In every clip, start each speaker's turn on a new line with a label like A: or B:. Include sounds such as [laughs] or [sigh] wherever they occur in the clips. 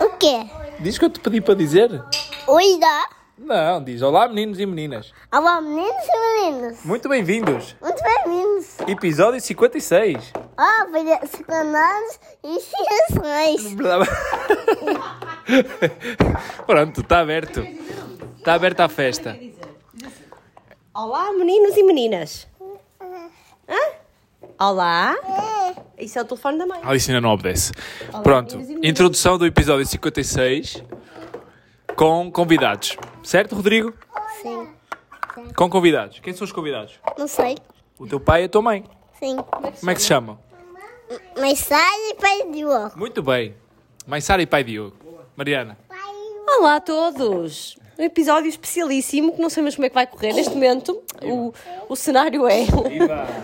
A: O quê?
B: Diz o que eu te pedi para dizer.
A: Oi, dá.
B: Não, diz olá meninos e meninas.
A: Olá, meninos e meninas.
B: Muito bem-vindos.
A: Muito bem-vindos.
B: Episódio 56.
A: Ah, foi segundanos e ciências.
B: Pronto, está aberto. Está aberta a festa.
C: Olá, meninos e meninas. Olá. Isso é o telefone da mãe.
B: A Alice ainda não obedece. Pronto,
C: meninos e meninas.
B: introdução do episódio 56 com convidados. Certo, Rodrigo?
A: Sim.
B: Com convidados. Quem são os convidados?
A: Não sei.
B: O teu pai e a tua mãe.
A: Sim.
B: Como é que se chamam?
A: Mas sai e pediu.
B: Muito bem. Mãe Sara e pai Diogo. Mariana.
C: Olá a todos. Um episódio especialíssimo que não sei mesmo como é que vai correr neste momento. O, o cenário é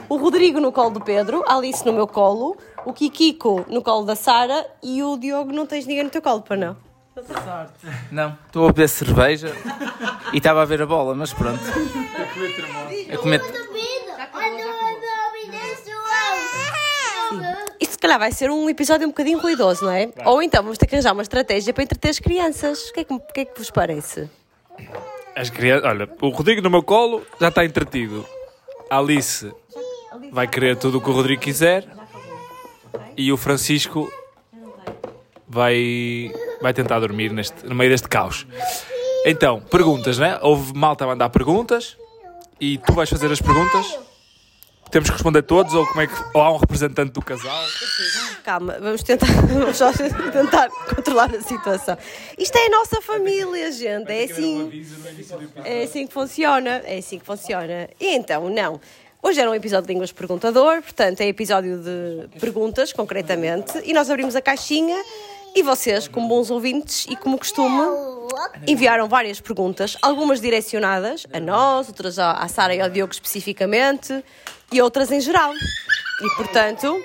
C: o Rodrigo no colo do Pedro, a Alice no meu colo, o Kikiko no colo da Sara e o Diogo não tens ninguém no teu colo, para não?
D: Não, estou a beber cerveja e estava a ver a bola, mas pronto. A comer.
C: Isto se calhar vai ser um episódio um bocadinho ruidoso, não é? Ou então vamos ter que arranjar uma estratégia para entreter as crianças. O que é que, o que, é que vos parece?
B: As crianças. Olha, o Rodrigo no meu colo já está entretido. A Alice vai querer tudo o que o Rodrigo quiser. E o Francisco vai, vai tentar dormir neste, no meio deste caos. Então, perguntas, né? Houve malta a mandar perguntas e tu vais fazer as perguntas. Temos que responder todos ou como é que ou há um representante do casal?
C: Calma, vamos tentar, [laughs] vamos só tentar controlar a situação. Isto é a nossa família, gente. É assim, é assim que funciona. É assim que funciona. E então, não. Hoje era um episódio de Línguas Perguntador, portanto, é episódio de perguntas, concretamente. E nós abrimos a caixinha e vocês, como bons ouvintes e como costume, enviaram várias perguntas, algumas direcionadas a nós, outras à Sara e ao Diogo especificamente e outras em geral. E portanto,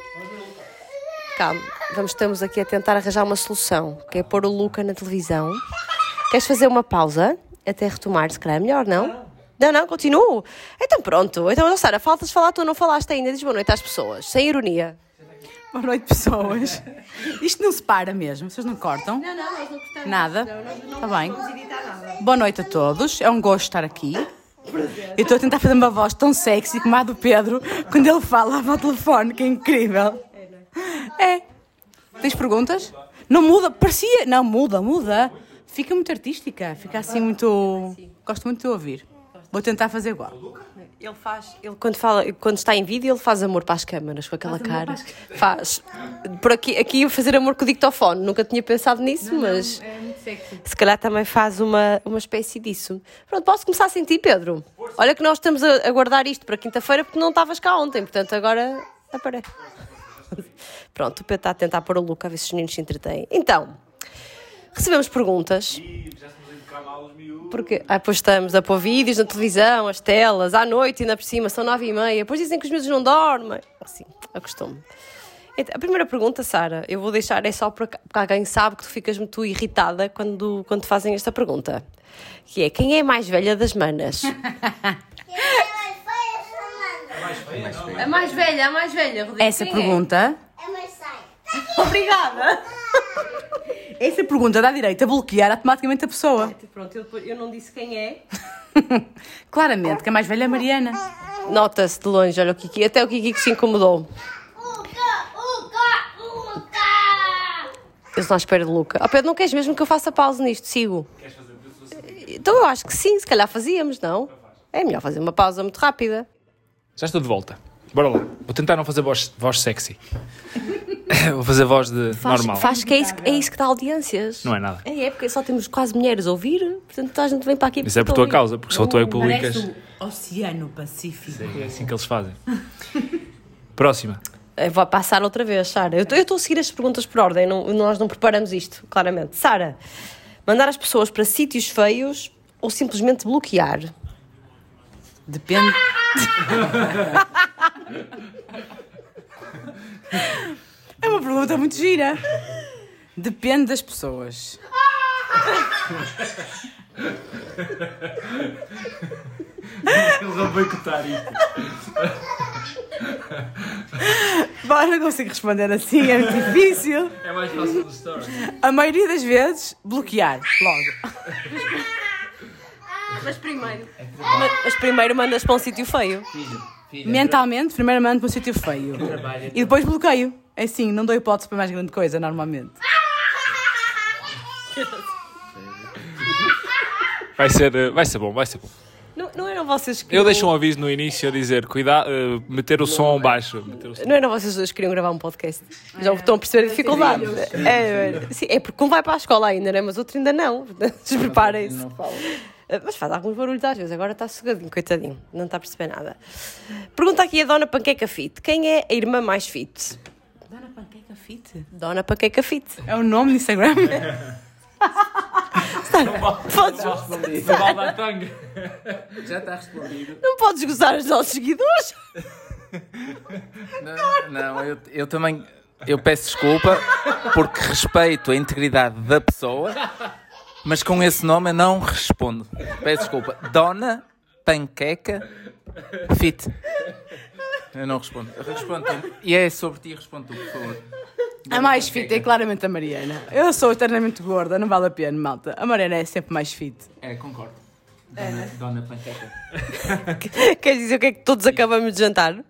C: calma, vamos, estamos aqui a tentar arranjar uma solução, que é pôr o Luca na televisão. Queres fazer uma pausa até retomar, se calhar é melhor, não? Não, não, continuo. Então pronto. Então, Sara, faltas falar, tu não falaste ainda. Diz boa noite às pessoas, sem ironia.
E: Boa noite, pessoas. Isto não se para mesmo, vocês não cortam?
C: Não, não, nós não cortamos.
E: Nada? Está bem. Boa noite a todos, é um gosto estar aqui. Eu estou a tentar fazer uma voz tão sexy como a do Pedro quando ele fala ao telefone, que é incrível. É. Tens perguntas? Não muda, parecia. Não, muda, muda. Fica muito artística, fica assim muito. Gosto muito de ouvir. Vou tentar fazer igual.
C: Ele faz, ele quando fala, quando está em vídeo, ele faz amor para as câmaras com aquela cara. Faz. Por aqui, aqui ia fazer amor com o dictofone. Nunca tinha pensado nisso, mas
E: É muito sexy.
C: se calhar também faz uma, uma espécie disso. Pronto, posso começar a sentir, Pedro? Olha que nós estamos a, a guardar isto para quinta-feira porque não estavas cá ontem, portanto agora aparece. [laughs] Pronto, o Pedro está a tentar pôr o look a ver se os meninos se entretêm. Então, recebemos perguntas. Porque, pois estamos a pôr vídeos na televisão, as telas, à noite ainda por cima, são nove e meia. Depois dizem que os miúdos não dormem. Assim, acostumo. Então, a primeira pergunta, Sara, eu vou deixar, é só porque alguém sabe que tu ficas muito irritada quando, quando te fazem esta pergunta. Que é, quem é a mais velha das manas? [laughs] A mais velha, a mais velha, Rodrigo.
E: Essa pergunta.
C: Obrigada. [laughs]
E: Essa pergunta dá direito a bloquear automaticamente a pessoa.
C: Pronto, eu, eu não disse quem é. [laughs]
E: Claramente, que a mais velha é a Mariana.
C: Nota-se de longe, olha o Kiki. Até o Kiki que se incomodou. Eu estou à espera de Luca. Oh, Pedro, não queres mesmo que eu faça pausa nisto? Sigo. Então eu acho que sim, se calhar fazíamos, não? É melhor fazer uma pausa muito rápida.
B: Já estou de volta. Bora lá. Vou tentar não fazer voz, voz sexy. [laughs] Vou fazer voz de
C: Faz,
B: normal.
C: faz que é isso, é isso que dá audiências.
B: Não é nada.
C: É, é porque só temos quase mulheres a ouvir, portanto toda a gente vem para aqui.
B: Isso é por tua causa, porque só tu é que publicas.
E: O Oceano Pacífico.
B: É assim que eles fazem. [laughs] Próxima.
C: Eu vou passar outra vez, Sara. Eu estou a seguir as perguntas por ordem, não- nós não preparamos isto, claramente. Sara, mandar as pessoas para sítios feios ou simplesmente bloquear?
E: Depende. [laughs] É uma pergunta muito gira. Depende das pessoas.
B: Eles vão boicotar isto.
E: Bom, não consigo responder assim, é muito difícil.
B: É mais fácil dos stories.
E: A maioria das vezes, bloquear, logo.
C: Mas primeiro. Mas, mas primeiro mandas para um sítio feio.
D: Filho, filho.
E: Mentalmente, primeiro mando para um sítio feio. E depois bloqueio. É assim, não dou hipótese para mais grande coisa, normalmente. [laughs]
B: Vai ser, eh, vai ser bom, vai ser bom.
C: Não, não eram vocês que.
B: Eu deixo um aviso no início a dizer, cuidado, eh, meter o som baixo. Meter o som.
C: Não eram vocês dois que queriam gravar um podcast? Já estão a perceber a dificuldade. É, é, sim, é porque um vai para a escola ainda, né? mas outro ainda não. [laughs] Despreparem-se.
D: Falo.
C: Mas faz alguns barulhos às vezes, agora está sossegadinho, coitadinho, não está a perceber nada. Pergunta aqui a Dona Panqueca Fit: quem é a irmã mais fit?
E: Dona Panqueca Fit?
C: Dona Panqueca Fit.
E: É o nome do Instagram?
C: Podes,
B: Do Baldatanga.
D: Já está respondido.
C: não podes gozar os nossos seguidores.
D: Não, não eu, eu também eu peço desculpa porque respeito a integridade da pessoa, mas com esse nome eu não respondo. Peço desculpa. Dona Panqueca Fit. Eu não respondo. Respondo tu. E é sobre ti, respondo tu, por favor.
E: A mais fit é claramente a Mariana. Eu sou eternamente gorda, não vale a pena, malta. A Mariana é sempre mais fit.
D: É, concordo. Dona, Dona Panqueca. [laughs]
C: Queres dizer o que é que todos acabamos de jantar?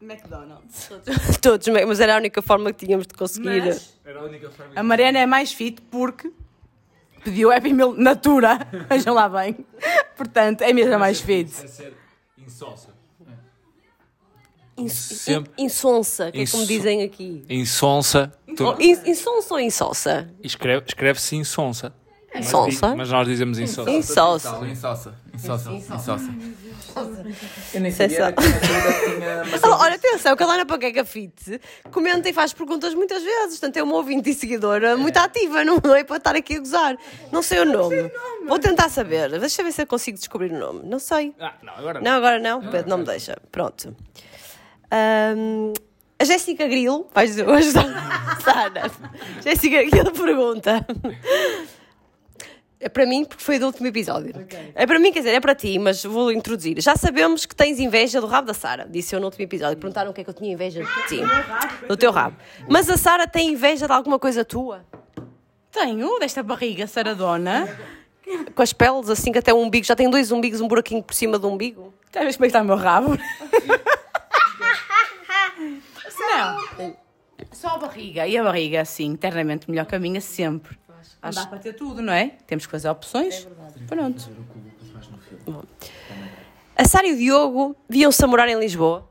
E: McDonald's. [laughs]
C: Todos, mas era a única forma que tínhamos de conseguir.
E: Mas
B: Era a única forma.
E: a Mariana é mais fit porque pediu Happy Meal Natura. [laughs] Vejam lá bem. Portanto, é mesmo a mais fit.
B: É ser insonsa.
C: Ins-
B: Sempre-
C: in- Insonsa, que é como dizem aqui.
B: Insonsa. Tu-
C: Oh, in- Insonsa ou insonsa?
B: Escreve- Escreve-se insonsa. Mas
C: Insonsa?
B: Mas nós dizemos insonsa.
C: Insonsa.
D: Insossa. Insossa. Insossa. Eu nem
C: Sei
D: sabia que tinha [laughs]
C: Olha, olha, atenção, que a Dona Panqueca Fit comenta e faz perguntas muitas vezes. Portanto, é uma ouvinte e seguidora muito ativa, não é para estar aqui a gozar. Não sei o nome. Vou tentar saber. Deixa eu ver se eu consigo descobrir o nome. Não sei.
B: Ah, não, agora não.
C: Não, agora não. Pedro, não me deixa. Pronto. Ahm, a Jéssica Grilo, vais ajudar. [laughs] Sara. Jéssica Grilo pergunta. É para mim, porque foi do último episódio. É para mim, quer dizer, é para ti, mas vou introduzir. Já sabemos que tens inveja do rabo da Sara, disse eu no último episódio. Perguntaram o que é que eu tinha inveja de ti. Do teu rabo. Mas a Sara tem inveja de alguma coisa tua?
E: Tenho desta barriga saradona.
C: Com as peles, assim que até o umbigo, já tem dois umbigos, um buraquinho por cima do umbigo?
E: Queres ver como é que está o meu rabo? [laughs] Não. Só a barriga. E a barriga, sim, internamente melhor que a minha sempre. Não dá para ter tudo, não é? Temos que fazer opções. Pronto.
C: A Sara e o Diogo viam-se a morar em Lisboa?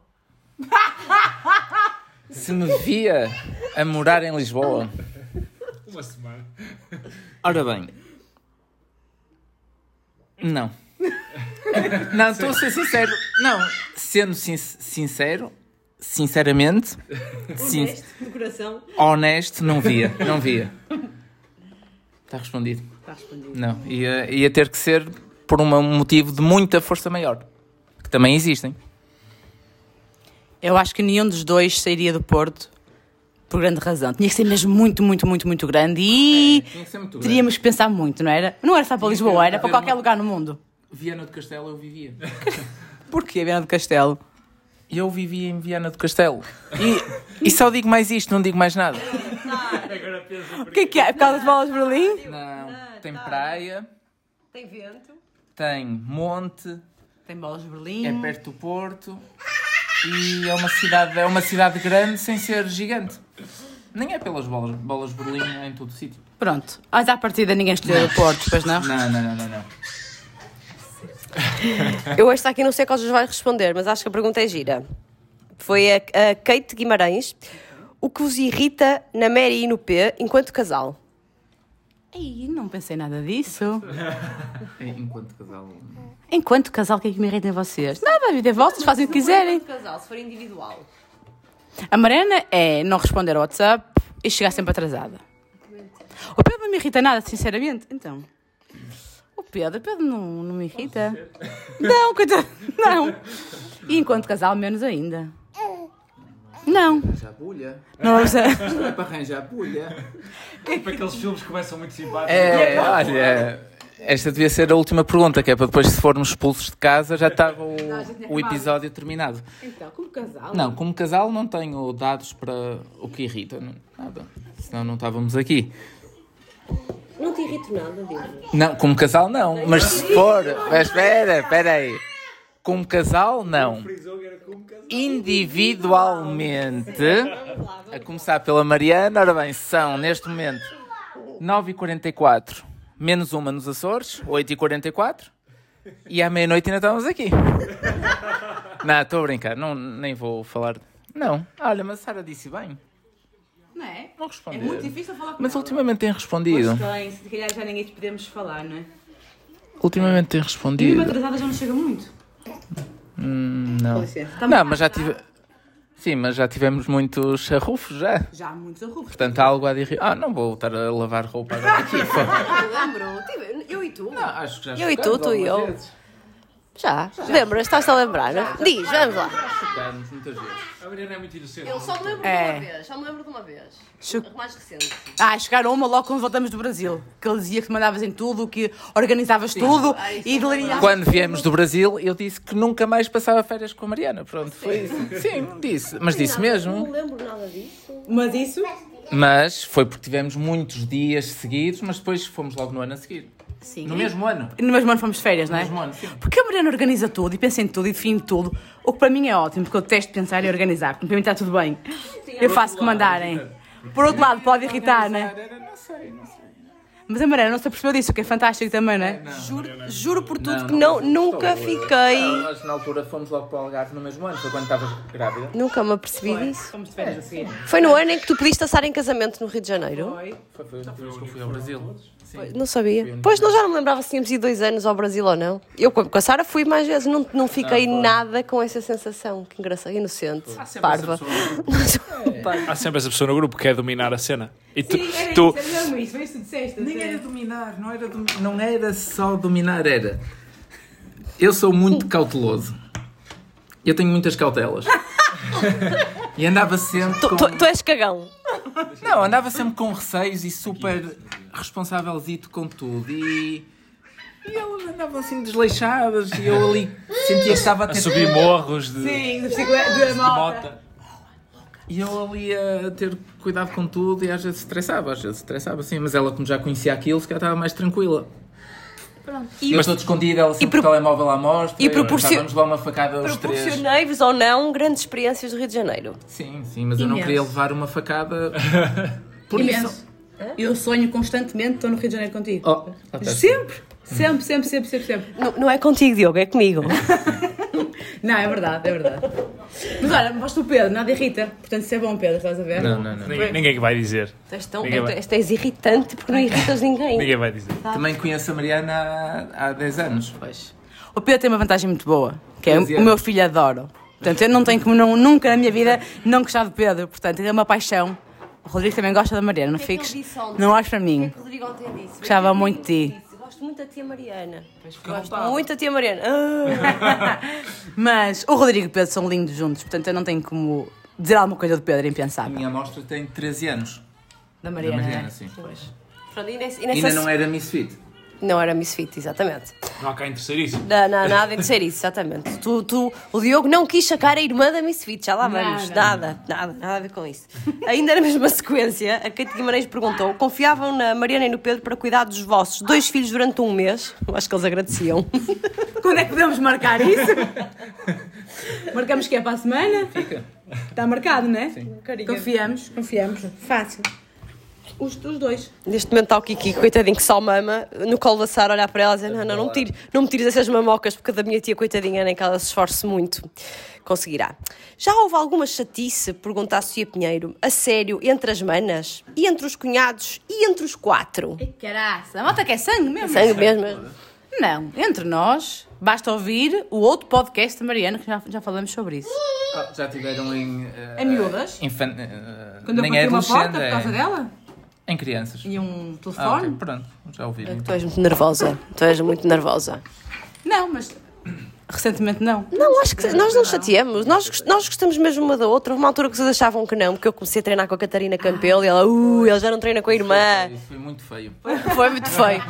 D: Se me via a morar em Lisboa.
B: Uma semana.
D: Ora bem. Não. Não, estou a ser sincero. Não, sendo sin- sincero, sinceramente, sin-
C: No coração.
D: honesto, não via. Não via. Está respondido.
E: Está respondido.
D: Não, ia, ia ter que ser por um motivo de muita força maior. Que também existem.
E: Eu acho que nenhum dos dois sairia do Porto por grande razão. Tinha que ser mesmo muito, muito, muito, muito grande e
D: Tinha que ser muito
E: teríamos que pensar muito, não era? Não era só para Lisboa, era para qualquer lugar no mundo.
D: Viana do Castelo eu vivia. [laughs]
E: Porquê, Viana do Castelo?
D: Eu vivia em Viana do Castelo. E, e só digo mais isto, não digo mais nada.
E: O que é que é? É por causa das bolas de Berlim?
D: Não, tem praia,
C: Tem vento.
D: tem monte,
E: Tem bolas de Berlim.
D: é perto do Porto e é uma cidade, é uma cidade grande sem ser gigante. Nem é pelas bolas, bolas de Berlim é em todo o sítio.
E: Pronto. Mas à partida ninguém escolheu o Porto, pois não?
D: Não, não, não, não, não. [laughs]
C: Eu esta aqui não sei qual vai responder, mas acho que a pergunta é gira. Foi a, a Kate Guimarães. O que vos irrita na Mary e no P enquanto casal?
E: Ei, não pensei nada disso. [laughs]
D: Enquanto casal.
E: Enquanto casal, o que é que me irrita em vocês? Nada, a vida é vossa, fazem o que quiserem.
C: casal, se for individual.
E: A Mariana é não responder ao WhatsApp e chegar sempre atrasada. O Pedro não me irrita nada, sinceramente. Então. Pedro, Pedro não, não me irrita. Não, coitado. Não. E enquanto casal, menos ainda. Não.
D: Já bulha.
E: Não vamos a...
D: É para arranjar bulha.
B: Tipo aqueles filmes que começam muito simpáticos.
D: É, olha. esta devia ser a última pergunta, que é para depois, se formos expulsos de casa, já estava o, o episódio terminado.
E: Então, como casal.
D: Não, como casal não tenho dados para o que irrita, não- nada. Senão não estávamos aqui.
C: Não te irrito nada, Diogo.
D: Não, como casal não, mas se for. Mas espera, espera aí. Como casal, não. Individualmente, a começar pela Mariana, ora bem, são neste momento 9h44, menos uma nos Açores, 8h44, e à meia-noite ainda estamos aqui. Não, estou a brincar, não, nem vou falar. Não, olha, mas a Sara disse bem.
E: Não é?
D: Não
E: É
D: respondeu.
E: muito difícil falar com
D: Mas
E: ela.
D: ultimamente tem respondido.
E: Mas, se calhar já ninguém te podemos falar, não é?
D: Ultimamente tem
E: E
D: respondido.
E: uma atrasada já não chega muito.
D: Hum, não.
E: licença. Tá
D: Não, mas já tive. Sim, mas já tivemos muitos arrufos já.
E: Já há muitos arrufos.
D: Portanto, há algo a dir. Ah, não vou estar a lavar roupa agora aqui. [laughs]
C: Lembro, tive- eu e tu.
D: Não, acho que já
C: Eu e tu, tu e eu.
D: vezes.
C: Já, lembras? Estás-te a lembrar? não? Diz, vamos lá.
D: Chocamos muitas vezes.
B: A Mariana é muito inocente.
C: Eu só me lembro
E: É.
C: de uma vez, só me lembro de uma vez. Mais recente.
E: Ah, chegaram uma logo quando voltamos do Brasil. Que ele dizia que mandavas em tudo, que organizavas tudo e deliriavas.
D: Quando viemos do Brasil, eu disse que nunca mais passava férias com a Mariana. Pronto, foi isso. Sim, disse. Mas disse
C: Não
D: mesmo.
C: lembro nada disso.
E: Mas isso?
D: Mas foi porque tivemos muitos dias seguidos, mas depois fomos logo no ano a seguir.
E: Sim.
D: No mesmo ano.
E: No mesmo ano fomos de férias, não é?
D: mesmo ano, sim.
E: Porque a Mariana organiza tudo e pensa em tudo e define tudo. O que para mim é ótimo, porque eu detesto pensar e organizar. Porque para mim está tudo bem. Eu faço que mandarem. Por outro lado, pode irritar, não é?
D: Não sei, não sei.
E: Mas a Mariana não se apercebeu disso, o que é fantástico também, não é?
C: Juro, juro por tudo
D: Não,
C: que
D: não
C: não, nunca fiquei.
D: Nós, na altura, fomos logo para o Algarve no mesmo ano. Foi quando estavas grávida.
C: Nunca me apercebi disso.
E: Fomos de férias a seguir.
C: Foi no ano em que tu pediste a em casamento no Rio de Janeiro?
E: Foi.
D: Foi, foi a única vez que eu fui ao Brasil. Sim.
C: Não sabia. Pois não já não me lembrava se tínhamos ido dois anos ao Brasil ou não. Eu com a Sara fui mais vezes, não, não fiquei
D: Não,
C: nada com essa sensação. Que engraçado, inocente,
D: sempre
C: parva.
D: essa pessoa. [laughs]
B: Há sempre essa pessoa no grupo que quer dominar a cena. E tu,
E: Sim, era
B: tu
E: isso, mesmo isso, isso disseste.
D: Nem era dominar, não era, domi- não era só dominar, era. Eu sou muito cauteloso. Eu tenho muitas cautelas. [laughs] E andava sempre
C: Tu,
D: com...
C: tu- tu és cagão.
D: Não, andava sempre com receios e super responsávelzito com tudo. E, e elas andavam assim desleixadas e eu ali sentia que estava a
B: a
D: ter...
B: subir morros de,
E: Sim, de bicicleta, de
B: de
E: moto.
B: mota.
D: E eu ali a ter cuidado com tudo e às vezes estressava, às vezes estressava sim, mas ela como já conhecia aquilo, se calhar estava mais tranquila. E eu estou escondida, ela sempre
C: pro-
D: o telemóvel à mostra,
C: e proporcio-
D: estávamos lá uma facada aos três.
C: Proporcionei-vos ou não grandes experiências do Rio de Janeiro.
D: Sim, sim, mas eu não
E: Imenso.
D: queria levar uma facada [laughs] por isso.
E: Imenso. Eu sonho constantemente, estou no Rio de Janeiro contigo.
D: Oh.
E: Sempre, sempre, sempre, sempre, sempre, sempre.
C: Não, não é contigo, Diogo, é comigo. [laughs]
E: Não, é verdade, é verdade. Mas olha, gosto do Pedro, nada irrita. Portanto, isso é bom, Pedro, estás a ver?
D: Não, não, não.
B: Ninguém, ninguém vai dizer.
C: Tu és, tão,
B: Ninguém vai.
C: tu és irritante porque não irritas ninguém.
B: Ninguém vai dizer.
D: Também conheço a Mariana há, há 10 anos.
E: Pois. O Pedro tem uma vantagem muito boa, que é
D: Doze
E: o meu filho adoro. Portanto, eu não tenho como não- nunca na minha vida não gostar do Pedro. Portanto, é uma paixão. O Rodrigo também gosta da Mariana, não
C: que é que
E: fiques. Não olhes para mim.
C: O Rodrigo ontem disse.
E: Gostava muito de ti.
C: Disse, Gosto muito da tia Mariana. Gosto muito da tia Mariana. Ah. [laughs]
E: Mas o Rodrigo e o Pedro são lindos juntos, portanto, eu não tenho como dizer alguma coisa do Pedro
D: A
E: impensável.
D: minha amostra tem 13 anos.
E: Da
D: Da
E: Mariana.
D: Mariana,
E: né?
D: sim.
C: Pronto, e nesse- e
D: Ainda
C: nessa-
D: não era Misfit.
C: Não era Misfit, exatamente.
B: Não há cá em terceiríssimo.
C: Não, não, nada de ser isso, exatamente. Tu, tu, o Diogo não quis sacar a irmã da Misfit, já lá vamos.
E: Nada.
C: Nada, nada, nada a ver com isso. Ainda na mesma sequência, a Kate Guimarães perguntou: confiavam na Mariana e no Pedro para cuidar dos vossos dois filhos durante um mês? Eu acho que eles agradeciam.
E: Quando é que podemos marcar isso? [laughs] Marcamos que é para a semana?
D: Fica.
E: Está marcado, não é? Sim. Confiamos, confiamos. Fácil. Os, os dois.
C: Neste momento está o Kiki, coitadinho, que só mama, no colo da Sara, olhar para ela e dizer: Não, não, não me tires, não me tires essas mamocas, porque a da minha tia, coitadinha, nem que ela se esforce muito, conseguirá. Já houve alguma chatice, pergunta a Sofia Pinheiro, a sério, entre as manas, e entre os cunhados, e entre os quatro?
E: Caraça, a malta quer sangue mesmo?
C: Sangue mesmo.
E: Não, entre nós, basta ouvir o outro podcast da Mariana, que já, já falamos sobre isso.
D: Ah, já tiveram em. eh,
E: Em miúdas?
D: infan- eh,
E: Quando
D: nem
E: eu
D: é
E: uma porta por causa
D: é
E: dela?
D: Em crianças.
E: E um
D: Ah,
E: telefone?
D: ok, pronto, já ouvi.
C: Tu és muito nervosa, tu és muito nervosa.
E: Não, mas recentemente não.
C: Não, acho que nós não chateamos, nós, nós gostamos mesmo uma da outra. Houve uma altura que vocês achavam que não, porque eu comecei a treinar com a Catarina Campelo e ela, uh, ele já não treina com a irmã.
D: Isso foi muito feio. [laughs]
C: Foi muito feio.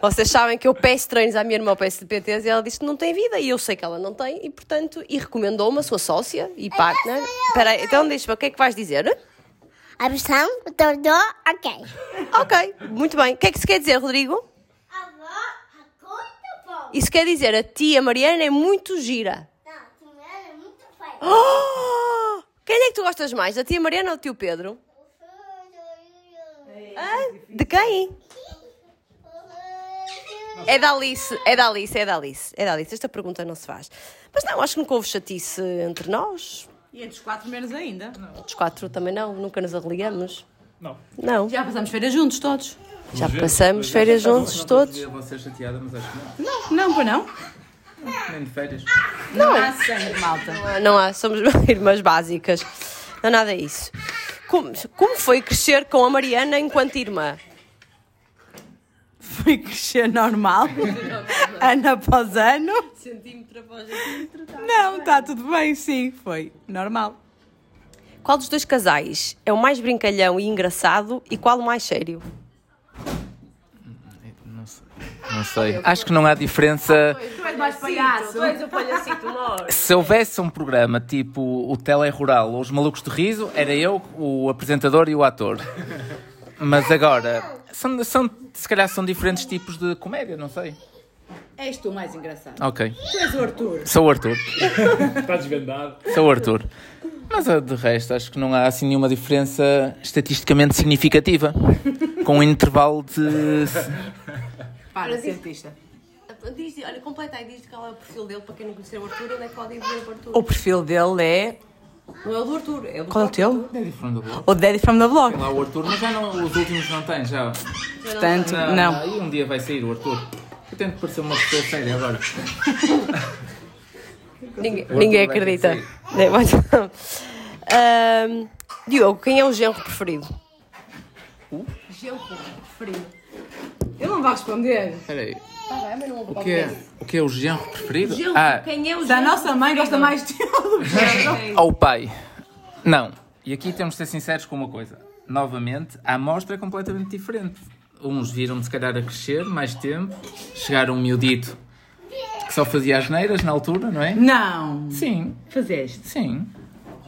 C: Vocês sabem que eu peço treinos à minha irmã, eu peço de PTs e ela disse que não tem vida e eu sei que ela não tem e, portanto, e recomendou-me a sua sócia e partner. Espera aí, então diz-me, o que é que vais dizer?
A: A versão, todo, ok.
C: Ok, muito bem. O que é que se quer dizer, Rodrigo?
A: Avó, a conta, pô.
C: Isso quer dizer, a tia Mariana é muito gira.
A: Não, tu é muito feio.
C: Oh! Quem é que tu gostas mais, a tia Mariana ou o tio Pedro? Hã? De quem? É da Alice, é da Alice, é da Alice, é da Alice. Esta pergunta não se faz. Mas não, acho que nunca houve chatice entre nós.
E: E entre os quatro menos ainda.
C: Os quatro também não, nunca nos arreligamos.
B: Não.
C: Não.
E: Já passamos feiras juntos todos.
C: Já passamos férias juntos todos.
D: Você chateada, mas acho que
E: Não, não, pois não.
D: não. Nem de férias.
E: Não há sangue, malta.
C: Não há, somos [laughs] irmãs básicas. Não há nada disso. Como, como foi crescer com a Mariana enquanto irmã?
E: Fui crescer normal. [laughs] ano após ano.
C: Centímetro.
E: Não, está tudo bem, sim, foi normal.
C: Qual dos dois casais é o mais brincalhão e engraçado e qual o mais sério?
D: Não sei. Não sei. Acho que não há diferença.
E: Tu és mais palhaço.
C: Tu és o palhacito.
D: Se houvesse um programa tipo o Tele Rural ou os Malucos de Riso, era eu, o apresentador e o ator. Mas agora, são, são, se calhar são diferentes tipos de comédia, não sei.
E: És tu o mais engraçado.
D: Ok.
E: Tu és o Arthur.
D: Sou o Arthur.
B: Está [laughs] desvendado.
D: Sou o Arthur. Mas ah, de resto, acho que não há assim nenhuma diferença estatisticamente significativa. Com um intervalo de. [laughs]
E: Para, cientista.
C: Diz, olha, completa aí, diz qual é o perfil dele para quem não conhecer o Arthur, onde é que pode ver o Arthur?
E: O perfil dele é.
C: Não é o do Arthur, é o do
E: Qual é o teu?
D: Daddy from the Block.
E: O Daddy from the Block.
D: Tem lá o Arthur, mas já não, os últimos não têm, já.
E: Portanto, não.
D: Aí um dia vai sair o Arthur. Tento parecer uma pessoa séria agora. [laughs]
C: Ninguém, ninguém acredita.
D: ter
C: É, Diogo, quem é o genro preferido?
E: Genro preferido. Eu não vou responder.
D: Espera aí.
C: Tá
D: O que é o, que é o genro preferido? Ah,
C: Quem é o
E: Se a nossa mãe gosta mais de ou do genro.
D: ao pai. Não. E aqui temos de ser sinceros com uma coisa. Novamente, a amostra é completamente diferente. Uns viram-me se calhar a crescer mais tempo, chegaram um miudito que só fazia as neiras na altura, não é?
E: Não.
D: Sim,
E: Fazeste.
D: sim.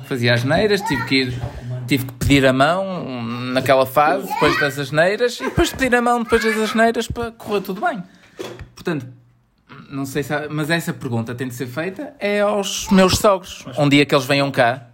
D: Fazia as neiras, tive que ir, tive que pedir a mão naquela fase, depois das asneiras, e depois de pedir a mão depois das asneiras para correr tudo bem. Portanto, não sei se há, mas essa pergunta tem de ser feita é aos meus sogros. Um dia que eles venham cá,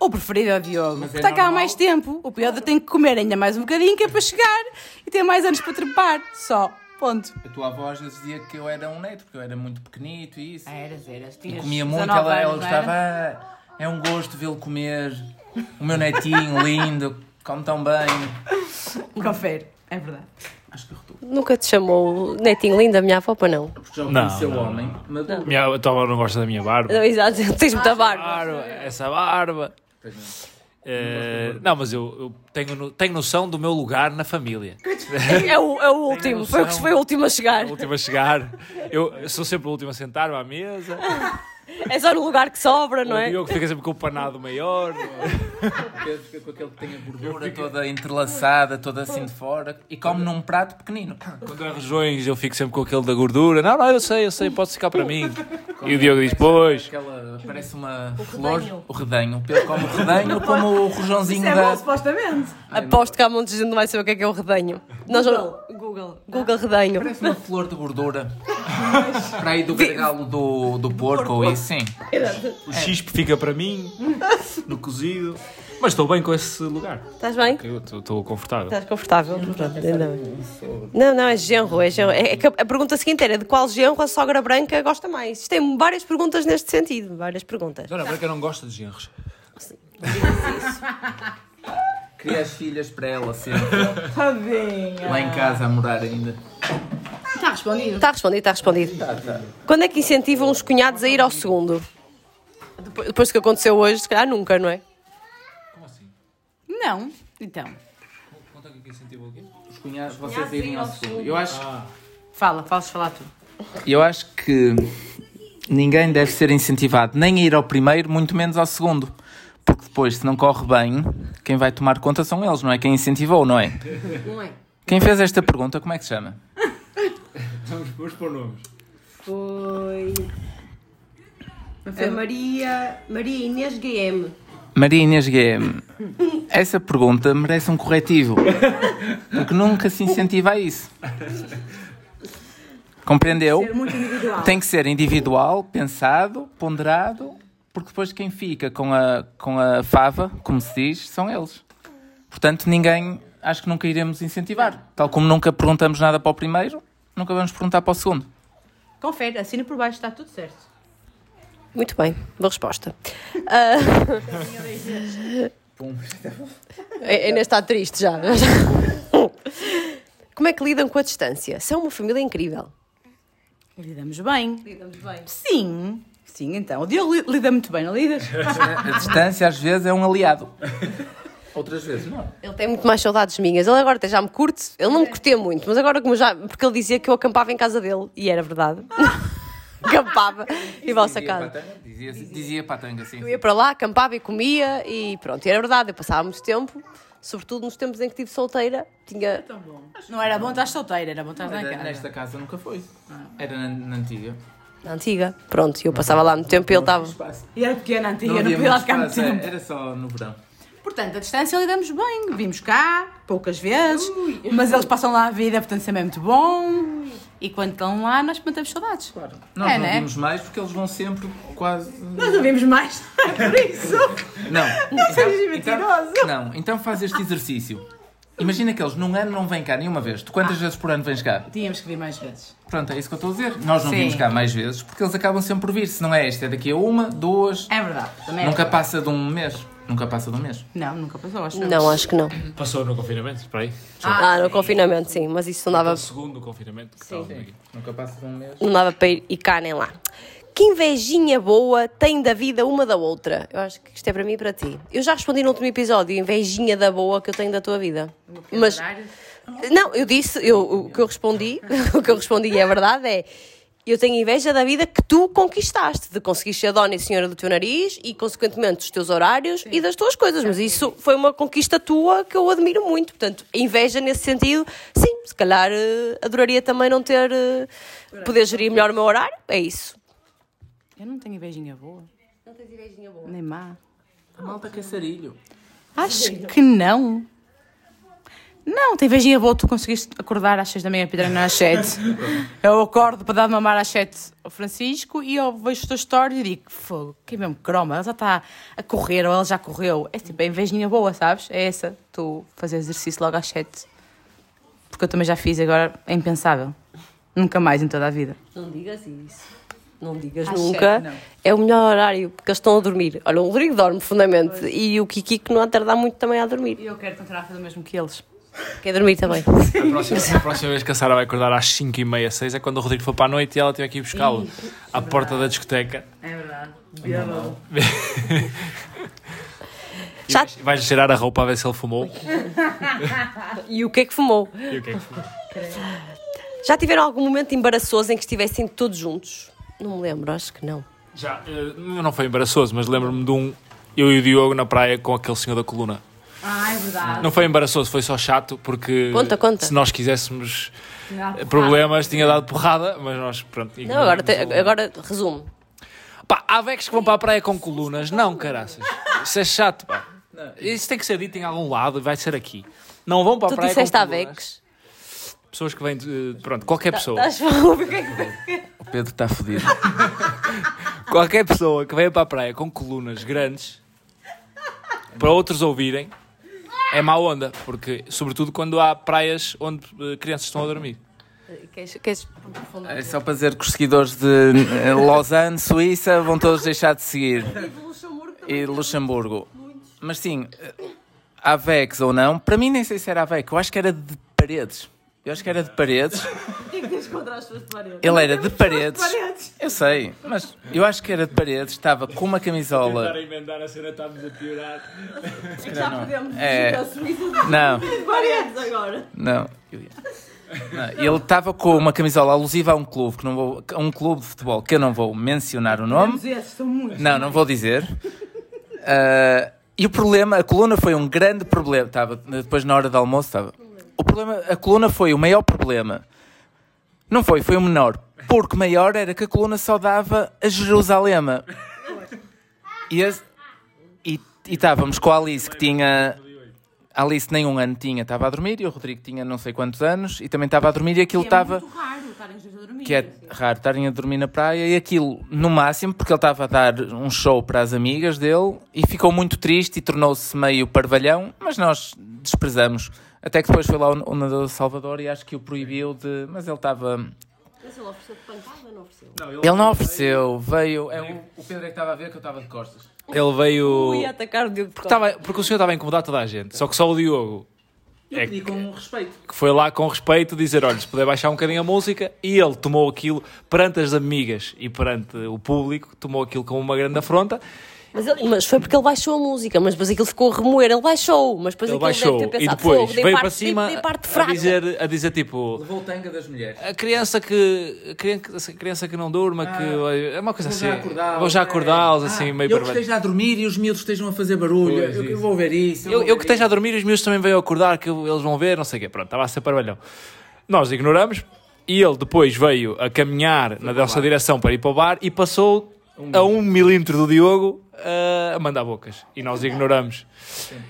B: Aos progenitores.
E: O preferido é o Diogo.
D: Mas é
E: Está cá há
D: normal.
E: mais tempo. O Pedro tem que comer ainda mais um bocadinho que é para chegar e ter mais anos para trepar. Só. Ponto.
D: a tua avó às vezes dizia que eu era um neto, porque eu era muito pequenito e isso.
E: Eras, eras.
D: E comia muito, ela, ela gostava. "Ah, é um gosto vê-lo comer. O meu netinho lindo, come tão bem. [laughs]
E: Confere. É verdade.
D: Acho que.
C: Nunca te chamou netinho lindo, a minha avó, para não?
D: Porque já o
B: Não,
D: conheceu
B: não.
D: homem.
B: Minha, a tua avó não gosta da minha barba.
C: Não, exato, tens muita barba.
B: Barba, essa barba.
D: Pois não.
B: Eh, não, mas eu, eu tenho, tenho noção do meu lugar na família. [laughs]
C: É o, é o último, foi, o que- foi o último a chegar.
B: O último a chegar. Eu, eu sou sempre o último a sentar-me à mesa. [laughs]
C: É só no lugar que sobra, não
B: O
C: é?
B: Diogo fica sempre com o panado maior.
D: O Pedro fica com aquele que tem a gordura toda entrelaçada, toda assim de fora, e come num prato pequenino.
B: Quando é regiões, eu fico sempre com aquele da gordura. Não, não, eu sei, eu sei, pode ficar para mim. E o Diogo diz: Pois.
D: Aquela, parece uma flor, o redenho. O Pedro come o redenho como o rojãozinho
E: Isso é
D: da...
E: bom, supostamente.
C: Aposto que há muita gente que não vai saber o que é que é o redenho. Nós
E: Google. Google.
C: Google redenho.
D: Parece uma flor de gordura. [laughs] Para aí do gargalo do, do porco ou isso, sim.
B: O chispe fica para mim, [laughs] no cozido. Mas estou bem com esse lugar.
C: Estás bem?
B: Eu estou- estou confortável.
C: Estás confortável? Pronto, ainda bem. Não, não, é genro. É genro. É, é que a a pergunta seguinte era de qual genro a sogra branca gosta mais. Isto tem várias perguntas neste sentido. Várias perguntas.
B: Dona Branca não gosta de genros. [laughs]
D: Cria as filhas para ela sempre. [laughs]
E: Tadinha.
D: Lá em casa a morar ainda.
E: Está respondido.
C: Está respondido, está respondido. Quando é que incentivam os cunhados a ir ao segundo? Depois, depois do que aconteceu hoje, se calhar nunca, não é?
B: Como assim?
E: Não. Então.
B: Conta que incentivou o quê?
D: Os cunhados, vocês irem ao segundo. Eu acho,
E: Fala, podes falar tu.
D: eu acho que ninguém deve ser incentivado nem a ir ao primeiro, muito menos ao segundo. Porque depois, se não corre bem, quem vai tomar conta são eles, não é? Quem incentivou, não é?
C: Não é?
D: Quem fez esta pergunta, como é que se chama?
B: Vamos pôr nomes.
C: Foi. Foi Maria, Maria Inês GM.
D: Maria Inês GM, essa pergunta merece um corretivo. Porque nunca se incentiva a isso. Compreendeu?
E: Ser muito individual.
D: Tem que ser individual, pensado, ponderado, porque depois quem fica com a, com a fava, como se diz, são eles. Portanto, ninguém, acho que nunca iremos incentivar. Tal como nunca perguntamos nada para o primeiro, nunca vamos perguntar para o segundo.
E: Confere, assina por baixo, está tudo certo.
C: Muito bem, boa resposta. A Inês está triste já. Como é que lidam com a distância? São uma família incrível.
E: Lidamos bem.
C: Lidamos bem.
E: Sim. Sim, então. O Diogo li- lida muito bem, não lidas? [laughs]
D: A distância, às vezes, é um aliado. Outras vezes, não.
C: Ele tem muito mais saudades minhas. Ele agora até já me curte. Ele não me curtia muito, mas agora como já. Porque ele dizia que eu acampava em casa dele. E era verdade. [laughs] acampava em vossa casa.
D: Dizia, dizia para a tanga, sim.
C: Eu ia para lá, acampava e comia e pronto. E era verdade, eu passava muito tempo, sobretudo nos tempos em que estive solteira, tinha.
E: Não era bom estar solteira, era bom estar na casa.
D: Nesta casa nunca foi. Era na, na antiga.
C: Na antiga, pronto, e eu passava lá muito tempo e ele estava.
E: E era pequena, antiga, não,
D: havia
E: podia lá ficar muito
D: espaço,
E: tempo.
D: Era só no verão.
E: Portanto, a distância lidamos bem. Vimos cá, poucas vezes, mas eles passam lá a vida, portanto, sempre é muito bom. E quando estão lá, nós mantemos saudades.
D: Claro. Nós
E: É,
D: não
E: né?
D: vimos mais porque eles vão sempre quase.
E: Nós não vimos mais, [laughs] por isso.
D: Não. [laughs] Não
E: sejas mentiroso.
D: não, então faz este exercício. Imagina que eles num ano não vêm cá nenhuma vez. Tu quantas vezes por ano vens cá?
E: Tínhamos que vir mais vezes.
D: Pronto, é isso que eu estou a dizer. Nós não
E: Sim.
D: vimos cá mais vezes porque eles acabam sempre por vir. Se não é esta, é daqui a uma, duas.
E: É verdade. Também é
D: Nunca
E: verdade.
D: passa de um mês. Nunca passa de um mês.
E: Não, nunca passou, acho.
C: Não, acho que não.
B: Passou no confinamento, espera aí.
C: Ah, no confinamento, sim, mas isso não dava,
B: O segundo confinamento que estava aqui.
D: Nunca passa de um mês.
C: não dava para ir e cá nem lá. Que invejinha boa tem da vida uma da outra? Eu acho que isto é para mim e para ti. Eu já respondi no último episódio, invejinha da boa que eu tenho da tua vida. Mas.
E: Horário.
C: Não, eu disse, eu, o que eu respondi, [laughs] o que eu respondi e é verdade é. Eu tenho inveja da vida que tu conquistaste, de conseguir ser dona e senhora do teu nariz e, consequentemente, dos teus horários e das tuas coisas. Mas isso foi uma conquista tua que eu admiro muito. Portanto, a inveja nesse sentido, sim, se calhar eh, adoraria também não ter. eh, poder gerir melhor o meu horário. É isso.
E: Eu não tenho invejinha boa.
C: Não tens invejinha boa.
E: Nem má.
D: A malta caçarilho.
E: Acho que não. Não, tem invejinha boa, tu conseguiste acordar às 6 da manhã e pedir às 7. [laughs] Eu acordo para dar de mamar às 7 ao Francisco e eu vejo os teus stories e digo, fogo, que mesmo croma, ela já está a correr ou ela já correu. É tipo, a invejinha boa, sabes? É essa, tu fazer exercício logo às 7. Porque eu também já fiz, agora é impensável. Nunca mais em toda a vida.
C: Não digas isso. Não digas
E: Às
C: nunca.
E: sete, não.
C: É o melhor horário, porque eles estão a dormir. Olha, o Rodrigo dorme profundamente e o Kiki que não há de tardar muito também a dormir.
E: E eu quero tentar fazer o mesmo que eles.
C: Quer dormir também.
B: A próxima, a próxima vez que a Sara vai acordar às 5h30, 6 é quando o Rodrigo for para a noite e ela tiver que ir buscá-lo à porta da discoteca.
E: É verdade.
B: E
C: Já-
B: vais, vais cheirar a roupa a ver se ele fumou.
C: E o que é que fumou?
B: E o que é que fumou?
C: Já tiveram algum momento embaraçoso em que estivessem todos juntos? Não me lembro, acho que não.
B: Já, eh, não foi embaraçoso, mas lembro-me de um. Eu e o Diogo na praia com aquele senhor da coluna.
E: Ah, é verdade.
B: Não foi embaraçoso, foi só chato porque
C: Conta, conta.
B: se nós quiséssemos problemas tinha dado porrada, mas nós pronto.
C: Não, agora, te- agora resumo.
B: Pá, há vex que vão para a praia com colunas. Não, caraças. Isso é chato, pá. Isso tem que ser dito em algum lado e vai ser aqui. Não vão para a
C: Tu
B: praia
C: disseste
B: com
C: a
B: colunas.
C: Vex.
B: Pessoas que vêm de... Pronto, qualquer pessoa.
C: Estás é que-
D: O Pedro está fodido.
B: Qualquer pessoa que venha para a praia com colunas grandes para outros ouvirem é má onda. Porque, sobretudo, quando há praias onde eh, crianças estão a dormir.
C: Queres, queres...
D: É só para dizer que os seguidores de eh, Lausanne, Suíça, vão todos deixar de seguir. E de Luxemburgo. Mas sim, eh, Avex ou não, para mim nem sei se era Avex, eu acho que era de paredes. Eu acho que era de paredes. [laughs] Ele era de paredes. Eu sei, mas eu acho que era de paredes, estava com uma camisola.
B: a emendar a cena, estamos a piorar.
D: É, não. [laughs] Não. eu ia. Não, Ele estava com uma camisola alusiva a um clube, que não vou, a um clube de futebol que eu não vou mencionar o nome.
E: Esses são muitos.
D: Não, não vou dizer. [laughs] Ah, e o problema, a coluna foi um grande problema. Estava, depois na hora do almoço estava. O problema, a coluna foi o maior problema. Não foi, foi o menor. Porque maior era que a coluna só dava a Jerusalema. E, as- e, e estávamos com a Alice, que tinha. A Alice nem um ano tinha, estava a dormir, e o Rodrigo tinha não sei quantos anos, e também estava a dormir, e aquilo estava.
E: raro estarem os dois a dormir.
D: Que é raro estarem a dormir na praia, e aquilo, no máximo, porque ele estava a dar um show para as amigas dele, e ficou muito triste e tornou-se meio parvalhão, mas nós desprezamos. Até que depois foi lá o, o nadador de Salvador e acho que o proibiu de. Mas ele estava.
C: Mas ele ofereceu pancada ou não ofereceu?
D: Ele não ofereceu, veio. É, o, o Pedro é que estava a ver que eu estava de costas.
B: Ele veio. [laughs]
C: Ui, atacar o Diogo de
B: Porque, estava- porque o senhor estava a incomodar toda a gente. Só que só o Diogo É
D: pedi com respeito.
B: que foi lá com respeito dizer: olha, se puder baixar um bocadinho a música. E ele tomou aquilo perante as amigas e perante o público, tomou aquilo como uma grande afronta.
C: Mas, ele- mas foi porque ele baixou a música, mas depois aquilo ficou a remoer. Ele baixou, mas depois
B: Ele
C: aquilo
B: baixou
C: deve ter
B: e
C: pensado,
B: depois
C: "Fogo,
B: veio
C: parte,
B: para cima
C: dei, dei parte
B: a
C: fraca.
B: dizer, a dizer tipo.
D: Levou o tanga das mulheres.
B: A criança que. A criança, a criança que não durma, que. É uma coisa assim. Vou já
D: é.
B: acordá-los,
D: Ah,
B: assim, meio
D: Eu que esteja a dormir e os miúdos estejam a fazer barulho.
B: Pois,
D: eu, eu vou ver isso.
B: Eu, eu
D: ver
B: que esteja a dormir, os meus também veio acordar, que eu- eles vão ver, não sei o quê. Pronto, estava a ser parvalhão. Nós ignoramos e ele depois veio a caminhar na nossa direção para ir para o bar e passou a um milímetro do Diogo uh, a mandar bocas. E nós ignoramos.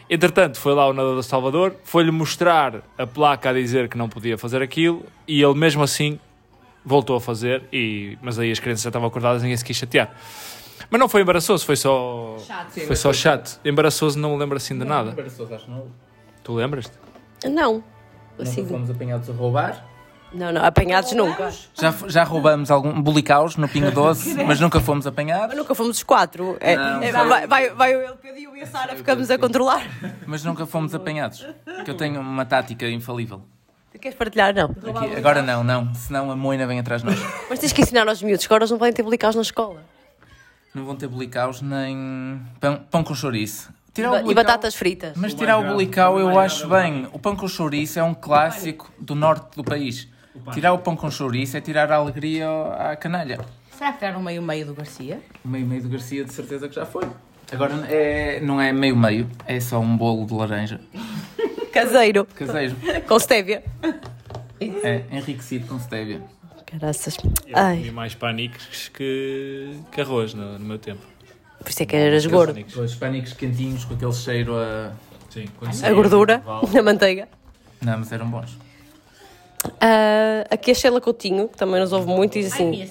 B: Entretanto, foi lá o nadador do Salvador, foi-lhe mostrar a placa a dizer que não podia fazer aquilo e ele mesmo assim voltou a fazer, e, mas aí as crianças já estavam acordadas e ninguém se quis chatear. Mas não foi embaraçoso, foi só.
D: Sim,
B: Foi só chato. Embaraçoso não me lembro assim de nada.
D: Embaraçoso, acho que não.
B: Tu lembras-te?
C: Não. Assim,
D: fomos apanhados a roubar.
C: Não, não, apanhados nunca.
D: Já, já roubamos algum bolicaus no Pingo Doce, mas nunca fomos apanhados.
C: Mas nunca fomos os quatro. É,
D: Não,
C: é, vai, vai, vai o Pedro e e a Sara ficamos a controlar.
D: Mas nunca fomos apanhados. Que eu tenho uma tática infalível.
C: Tu queres partilhar? Não.
D: Aqui- agora não, não. Senão a moina vem atrás de nós.
C: Mas tens que ensinar aos miúdos que agora eles não podem ter blicaus na escola.
D: Não vão ter bolicaus nem pão, pão com chouriço. Tirar o
C: E
D: bulical-
C: batatas fritas.
D: Mas tirar o bulical eu acho bem. O pão com chouriço é um clássico do norte do país. Tirar o pão com chouriço é tirar a alegria à canalha.
E: Será que tiraram meio-meio do Garcia?
D: O meio-meio do Garcia de certeza que já foi. Agora é, não é meio-meio, é só um bolo de laranja. [laughs]
C: Caseiro.
D: Caseiro.
C: Com stevia.
D: É, enriquecido com stevia.
C: Caraças.
B: E
C: Ai,
B: mais pânicos que, que arroz no, no meu tempo.
C: por isso é que eras gordo.
D: Os pânicos quentinhos com aquele cheiro a...
B: Sim, quando
C: A
B: saía
C: gordura na manteiga.
D: Não, mas eram bons.
C: Ah, aqui a Sheila Coutinho, que também nos ouve muito, diz assim: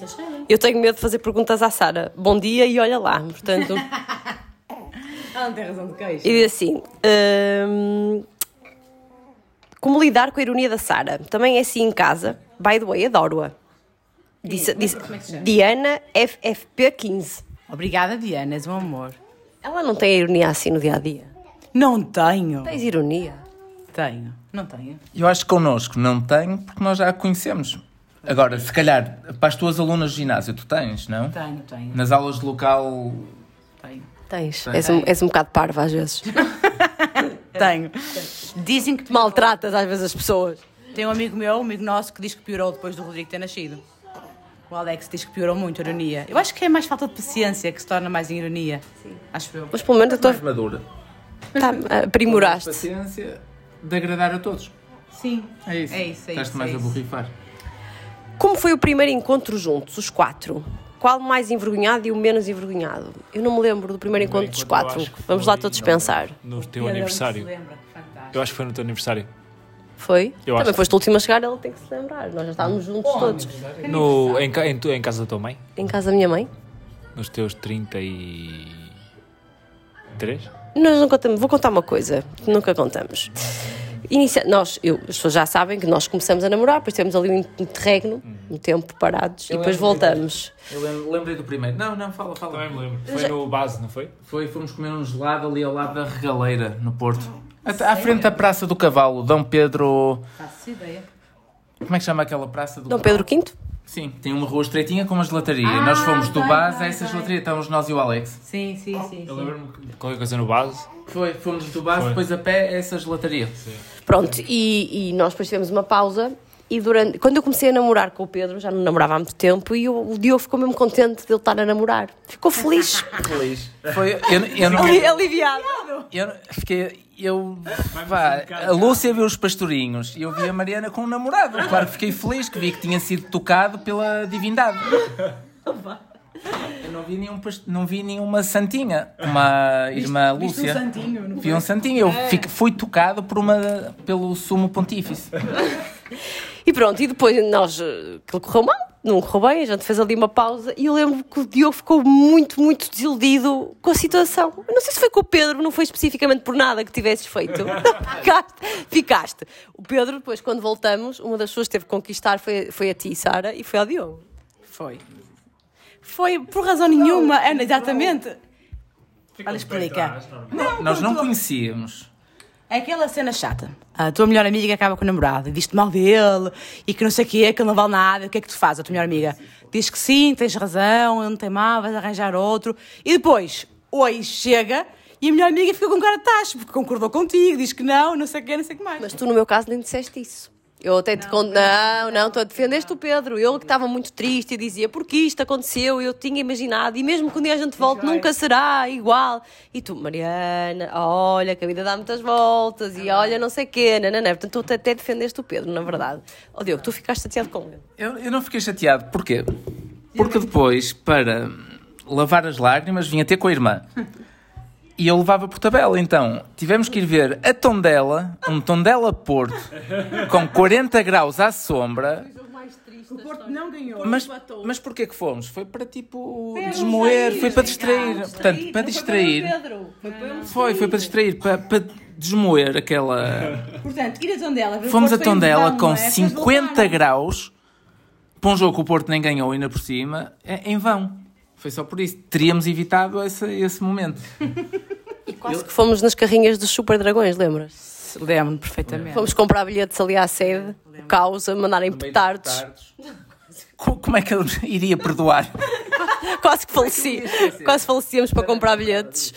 C: Eu tenho medo de fazer perguntas à Sara. Bom dia e olha lá. Portanto, [laughs]
E: Ela não tem razão de queijo.
C: e diz assim: Como lidar com a ironia da Sara? Também é assim em casa. By the way, adoro-a. Disse, disse
E: é que se chama?
C: Diana FFP15.
E: Obrigada, Diana, és um amor.
C: Ela não tem ironia assim no dia a dia.
E: Não tenho.
C: Tens ironia?
E: Tenho. Não tenho.
D: Eu acho que connosco não tenho, porque nós já a conhecemos. Agora, se calhar, para as tuas alunas de ginásio, tu tens, não?
E: Tenho, tenho.
D: Nas aulas de local,
E: Tenho.
C: Tens. És um, és um bocado parva às vezes. [laughs]
E: Tenho. Dizem que
C: Maltratas às vezes as pessoas.
E: Tem um amigo meu, um amigo nosso, que diz que piorou depois do Rodrigo ter nascido. O Alex diz que piorou muito a ironia. Eu acho que é mais falta de paciência que se torna mais em ironia. Sim. Acho eu.
C: Mas pelo menos a tua.
D: mais madura.
C: Tá, aprimoraste.
D: Paciência de agradar a todos.
E: Sim.
D: É isso.
E: É isso, é
D: Estás-te mais
E: é
D: a borrifar.
C: Como foi o primeiro encontro juntos, os quatro? Qual o mais envergonhado e o menos envergonhado? Eu não me lembro do primeiro encontro dos
B: encontro,
C: quatro. Vamos lá todos
B: no-
C: pensar.
B: No teu aniversário. Eu acho que foi no teu aniversário.
C: Foi?
B: Eu
C: Também
B: acho.
C: foste o último a chegar, ele tem que se lembrar. Nós já estávamos juntos todos.
B: No, em, em, em casa da tua mãe?
C: Em casa da minha mãe.
B: Nos teus 33?
C: Nós não contamos. Vou contar uma coisa que nunca contamos. Inicia... Nós, eu, as pessoas já sabem que nós começamos a namorar, depois temos ali um interregno, um tempo parados, e
D: Eu
C: depois
D: lembro
C: voltamos.
D: Eu lem- lembrei do primeiro. Não, não, fala, fala.
B: Também me lembro. Foi no base, não foi?
D: Foi, fomos comer um gelado ali ao lado da regaleira, no Porto. Até à frente da Praça do Cavalo, Dom Pedro.
E: Faço ideia.
D: Como é que chama aquela praça do
C: Dom
D: Cavalo?
C: Pedro V?
D: Sim, tem uma rua estreitinha com uma gelataria.
E: Ah,
D: Nós fomos do
E: vai,
D: base a essa
E: vai.
D: gelataria, estávamos nós e o Alex.
E: Sim, sim, sim.
B: Eu
E: sim.
B: lembro-me de qualquer coisa no base.
D: Foi, fomos do base,
B: Foi.
D: depois a pé a essa gelataria.
C: Pronto, e, e nós depois tivemos uma pausa E durante, quando eu comecei a namorar com o Pedro, já não namorava há muito tempo, e o, o Diogo ficou mesmo contente de ele estar a namorar. Ficou feliz. [laughs]
D: Feliz. Foi, eu, eu não,
C: Ali- Aliviado.
D: eu fiquei, eu, pá, a Lúcia viu os pastorinhos e eu vi a Mariana com um namorado. Claro que fiquei feliz que vi que tinha sido tocado pela divindade. Eu não vi, nenhum, past- não vi nenhuma santinha, como a irmã
E: Viste um
D: Lúcia.
E: santinho, não
D: Vi um santinho, eu fico- fui tocado por uma, pelo sumo pontífice. [laughs]
C: E pronto, e depois nós, eh, aquilo correu mal, não correu bem, a gente fez ali uma pausa e eu lembro que o Diogo ficou muito, muito desiludido com a situação. Eu não sei se foi com o Pedro, não foi especificamente por nada que tivesses feito. [laughs] ficaste, ficaste. O Pedro, depois, quando voltamos, uma das pessoas que teve que conquistar foi, foi a ti, Sara, e foi ao Diogo.
E: Foi. Foi por razão nenhuma, Ana, exatamente. Olha, explica.
D: Nós não conhecíamos.
E: É aquela cena chata. A tua melhor amiga acaba com o namorado e diz-te mal dele e que não sei o quê, que ele não vale nada. O que é que tu fazes, a tua melhor amiga? Diz que sim, tens razão, ele não tem mal, vais arranjar outro. E depois, hoje chega e a melhor amiga fica com cara de tacho, porque concordou contigo, diz que não, não sei o quê, não sei o que mais.
C: Mas tu, no meu caso, nem disseste isso. Eu até te conto, não, não, tu defendeste o Pedro. Eu que estava muito triste e dizia, porque isto aconteceu, eu tinha imaginado, e mesmo que um dia a gente volte, nunca será igual. E tu, Mariana, olha, que a vida dá muitas voltas, e olha, não sei o quê, não, não, não. Portanto, tu até defendeste o Pedro, na verdade. Ó Diogo, tu ficaste chateado com ele.
D: Eu, eu não fiquei chateado. Porquê? Porque depois, para lavar as lágrimas, vinha ter com a irmã. [laughs] E eu levava por tabela. Então, tivemos que ir ver a Tondela, um Tondela Porto, com 40 graus à sombra.
E: O Porto não ganhou.
D: Mas, mas porquê que fomos? Foi para tipo desmoer, foi para distrair. Portanto, para distrair. Foi, foi para distrair, para, para desmoer aquela.
E: Portanto, ir a Tondela.
D: Fomos a Tondela com 50 graus para um jogo que o Porto nem ganhou ainda por cima, é- em vão. Foi só por isso. Teríamos evitado esse, esse momento.
C: E quase que fomos nas carrinhas dos Super Dragões, lembras?
E: Lembro-me perfeitamente.
C: Fomos comprar bilhetes ali à sede, o caos, a mandarem petardos.
D: Co- Como é que eu iria perdoar? [laughs]
C: quase que faleci. Quase falecíamos para comprar bilhetes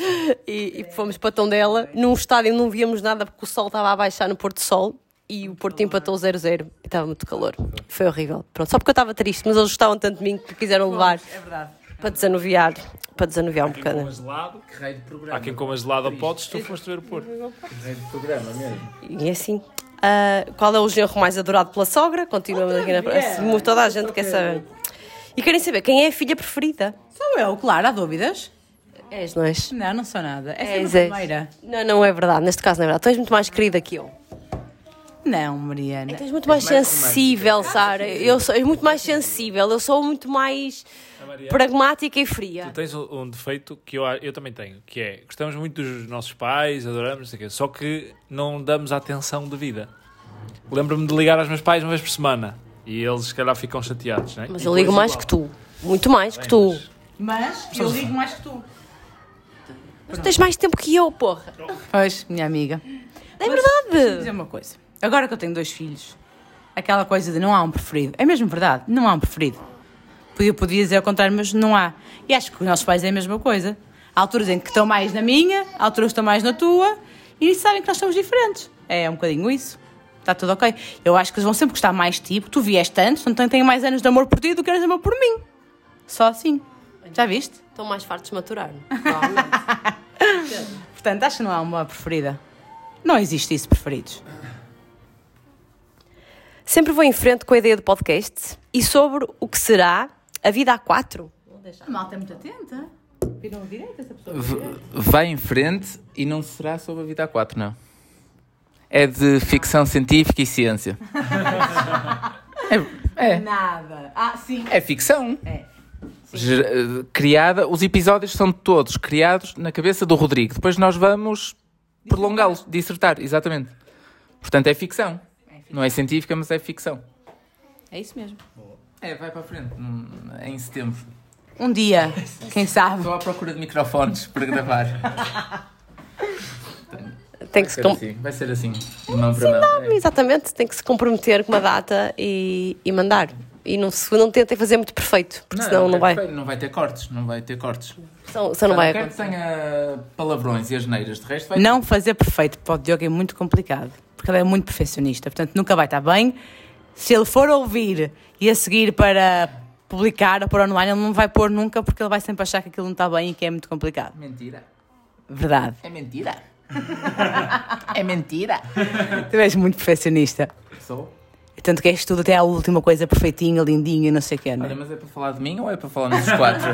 C: e, e fomos para Tondela. Num estádio não víamos nada porque o sol estava a baixar no Porto Sol e o Porto empatou 0-0 e estava muito calor. Foi horrível. Pronto, só porque eu estava triste, mas eles gostavam tanto de mim que quiseram levar
E: É verdade.
C: Para desanuviar, para desanuviar um
B: Quem coma
C: bocadinho.
B: gelado,
D: Que raio de programa.
B: há quem coma gelado a potes, tu foste ver o Porto.
D: Que raio de programa mesmo.
C: E assim. ah, qual é o genro mais adorado pela sogra? Continuamos aqui na assim, Toda a gente quer saber. E querem saber quem é a filha preferida?
E: Sou eu, claro, há dúvidas?
C: És, não és?
E: Não, não sou nada. Essa é a
C: És, és.
E: primeira.
C: Não, não é verdade. Neste caso não é verdade. Tu és muito mais querida que eu.
E: Não, Mariana.
C: Tu és muito mais sensível, Sara. Eu sou és muito mais sensível. Eu sou muito mais pragmática e fria.
B: Tu tens um, um defeito que eu, eu também tenho, que é gostamos muito dos nossos pais, adoramos, não sei o quê, só que não damos a atenção devida. Lembro-me de ligar aos meus pais uma vez por semana e eles, se calhar, ficam chateados, não é?
C: Mas
B: E
C: eu ligo mais
B: igual.
C: que tu. Muito mais que tu.
E: Mas eu ligo mais que tu.
C: Mas tu tens mais tempo que eu, porra.
E: Pois, minha amiga.
C: É
E: Vou dizer
C: verdade.
E: uma coisa. Agora que eu tenho dois filhos, aquela coisa de não há um preferido. É mesmo verdade, não há um preferido. Podia, podia dizer ao contrário, mas não há. E acho que os nossos pais é a mesma coisa. Há alturas em que estão mais na minha, há alturas que estão mais na tua, e sabem que nós somos diferentes. É um bocadinho isso. Está tudo ok. Eu acho que eles vão sempre gostar mais de ti, porque tu vieste antes, então tenho mais anos de amor por ti do que anos de amor por mim. Só assim. Já viste?
C: Estão mais fartos de maturar. [laughs]
E: Portanto, acho que não há uma preferida. Não existe isso, preferidos.
C: Sempre vou em frente com a ideia de podcast e sobre o que será a vida a quatro.
E: A malta é muito atenta. Viram direito essa pessoa?
D: Vai em frente e não será sobre a vida a 4, não. É de ficção científica e ciência. [laughs] É, é,
E: Nada. Ah, sim.
D: é ficção.
E: É.
D: Criada, os episódios são todos criados na cabeça do Rodrigo. Depois nós vamos prolongá-los, dissertar, exatamente. Portanto, é ficção. Não é científica, mas é ficção.
E: É isso mesmo.
D: É, vai para a frente, hum, em setembro.
E: Um dia, quem sabe.
D: Estou à procura de microfones para gravar.
C: Tem
D: Vai
C: que se
D: ser
C: com-
D: assim, vai ser assim, mão para mão.
C: Exatamente, tem que se comprometer com uma data e, e mandar. E não, se não tentem fazer muito perfeito, porque senão não,
D: é
C: vai.
D: perfeito, não vai ter cortes, não vai ter cortes.
C: Senão, senão não vai
D: quer que tenha palavrões e asneiras, de resto vai
E: Não fazer perfeito para o Diogo é muito complicado, porque ele é muito perfeccionista, portanto nunca vai estar bem Se ele for ouvir e a seguir para publicar ou pôr online, ele não vai pôr nunca porque ele vai sempre achar que aquilo não está bem e que é muito complicado.
D: Mentira.
E: Verdade.
D: É mentira. [laughs] é mentira.
E: Tu és muito perfeccionista.
D: Sou.
E: Tanto que és tudo até à última coisa perfeitinha, lindinha, não sei o quê, não
D: Olha,
E: é?
D: mas é para falar de mim ou é para falar nos quatro?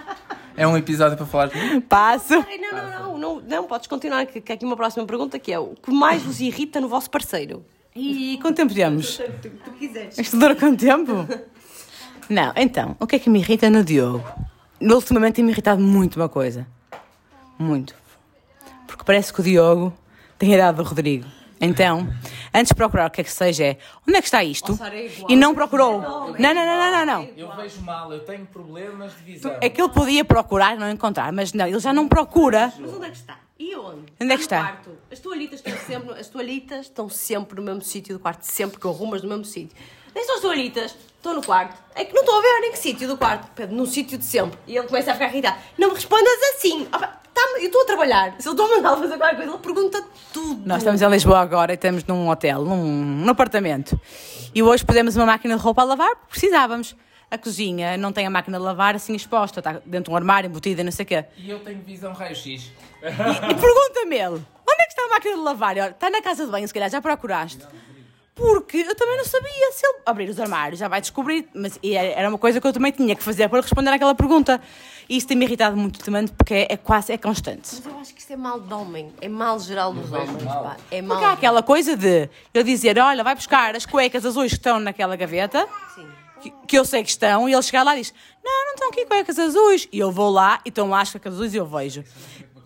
D: [laughs] é um episódio para falar de mim?
E: Passo.
C: Ai, Não, não, não, não, não, podes continuar, que, que há aqui uma próxima pergunta que é o que mais vos irrita no vosso parceiro?
E: E quanto tempo temos?
C: Tu, tu quiseres.
E: Isto dura quanto tempo? [laughs] Não, então, o que é que me irrita no Diogo? Ultimamente tem-me irritado muito uma coisa. Muito. Porque parece que o Diogo tem a idade do Rodrigo. Então, antes de procurar o que é que seja, é onde é que está isto?
C: Sara, é.
E: E não procurou. Não, não, não, não, não, não.
D: Eu vejo mal, eu tenho problemas de visão.
E: É que ele podia procurar e não encontrar, mas não, ele já não procura.
C: Mas onde é que está? E onde?
E: Onde é que
C: No
E: está?
C: quarto. As toalhitas estão sempre, as toalhitas estão sempre no mesmo sítio do quarto, sempre que eu arrumas no mesmo sítio. Nem são as toalhitas, estão no quarto. É que não estou a ver em que sítio do quarto. Pedro, no sítio de sempre. E ele começa a ficar irritado. Não me respondas assim. Opa, tá, eu estou a trabalhar. Se eu estou a mandar fazer qualquer coisa, ele pergunta tudo.
E: Nós estamos em Lisboa agora e estamos num hotel, num, num apartamento. E hoje pusemos uma máquina de roupa a lavar porque precisávamos. A cozinha não tem a máquina de lavar assim exposta, está dentro de um armário, embutida, não sei o quê.
D: E eu tenho visão raio-x.
E: E, e pergunta-me ele, onde é que está a máquina de lavar? Olha, está na casa de banho, se calhar já procuraste. Porque eu também não sabia se ele abrir os armários já vai descobrir, mas era uma coisa que eu também tinha que fazer para responder àquela pergunta. E isso tem-me irritado muito também porque é, é quase, é constante.
C: Mas eu acho que isso é mal de homem. É mal geral dos homens.
D: mal.
C: Pá. É mal.
E: Porque há aquela coisa de eu dizer, olha, vai buscar as cuecas azuis que estão naquela gaveta,
C: Sim.
E: que, que eu sei que estão, e ele chegar lá e diz, não, não estão aqui cuecas azuis. E eu vou lá e estão lá as cuecas azuis e eu vejo.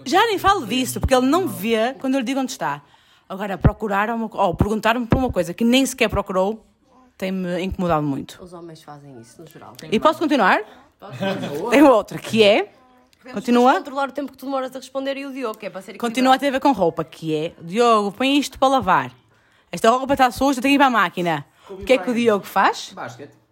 E: Já nem falo disso, porque ele não vê quando eu lhe digo onde está. Agora, procurar uma, ou perguntar-me por uma coisa que nem sequer procurou, tem-me incomodado muito.
C: Os homens fazem isso, no geral.
E: E posso continuar? Tenho outra, que é, continua,
C: controlar o tempo que tu demoras a responder e o Diogo, que é para ser
E: continua a ter a ver com roupa, que é, Diogo, põe isto para lavar. Esta roupa está suja, tem que ir para a máquina. O que é que o Diogo faz?
D: Basquete.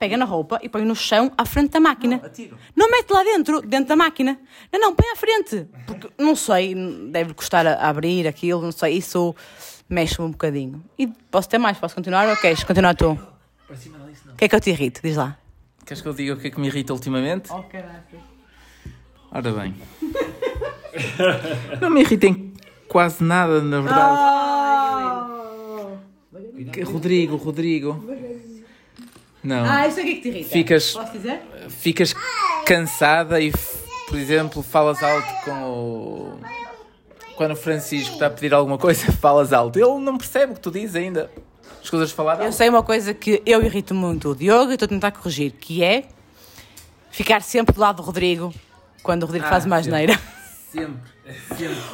E: Pega na roupa e põe no chão à frente da máquina.
D: Não, atiro.
E: Não mete lá dentro, dentro da máquina. Não, não, põe à frente. Porque, não sei, deve custar a abrir aquilo, não sei, isso mexe-me um bocadinho. E posso ter mais, posso continuar ou queres continuar tu?
D: Para cima disso não.
E: O que é que eu te irrito? Diz lá.
D: Queres que eu diga o que é que me irrita ultimamente?
E: Oh, caraca.
D: Ora bem. não me irritem quase nada, na verdade. Que- Rodrigo, Rodrigo. Não.
E: Ah, isso é o que é que te irrita?
D: Ficas,
E: Posso dizer?
D: ficas cansada e, por exemplo, falas alto com o. Quando o Francisco está a pedir alguma coisa, [laughs] falas alto. Ele não percebe o que tu dizes ainda. Escusas de falar
E: Eu
D: alto.
E: sei uma coisa que eu irrito muito o Diogo e estou a tentar corrigir, que é ficar sempre do lado do Rodrigo quando o Rodrigo faz uma
D: Ah,
E: asneira.
D: Sempre, sempre.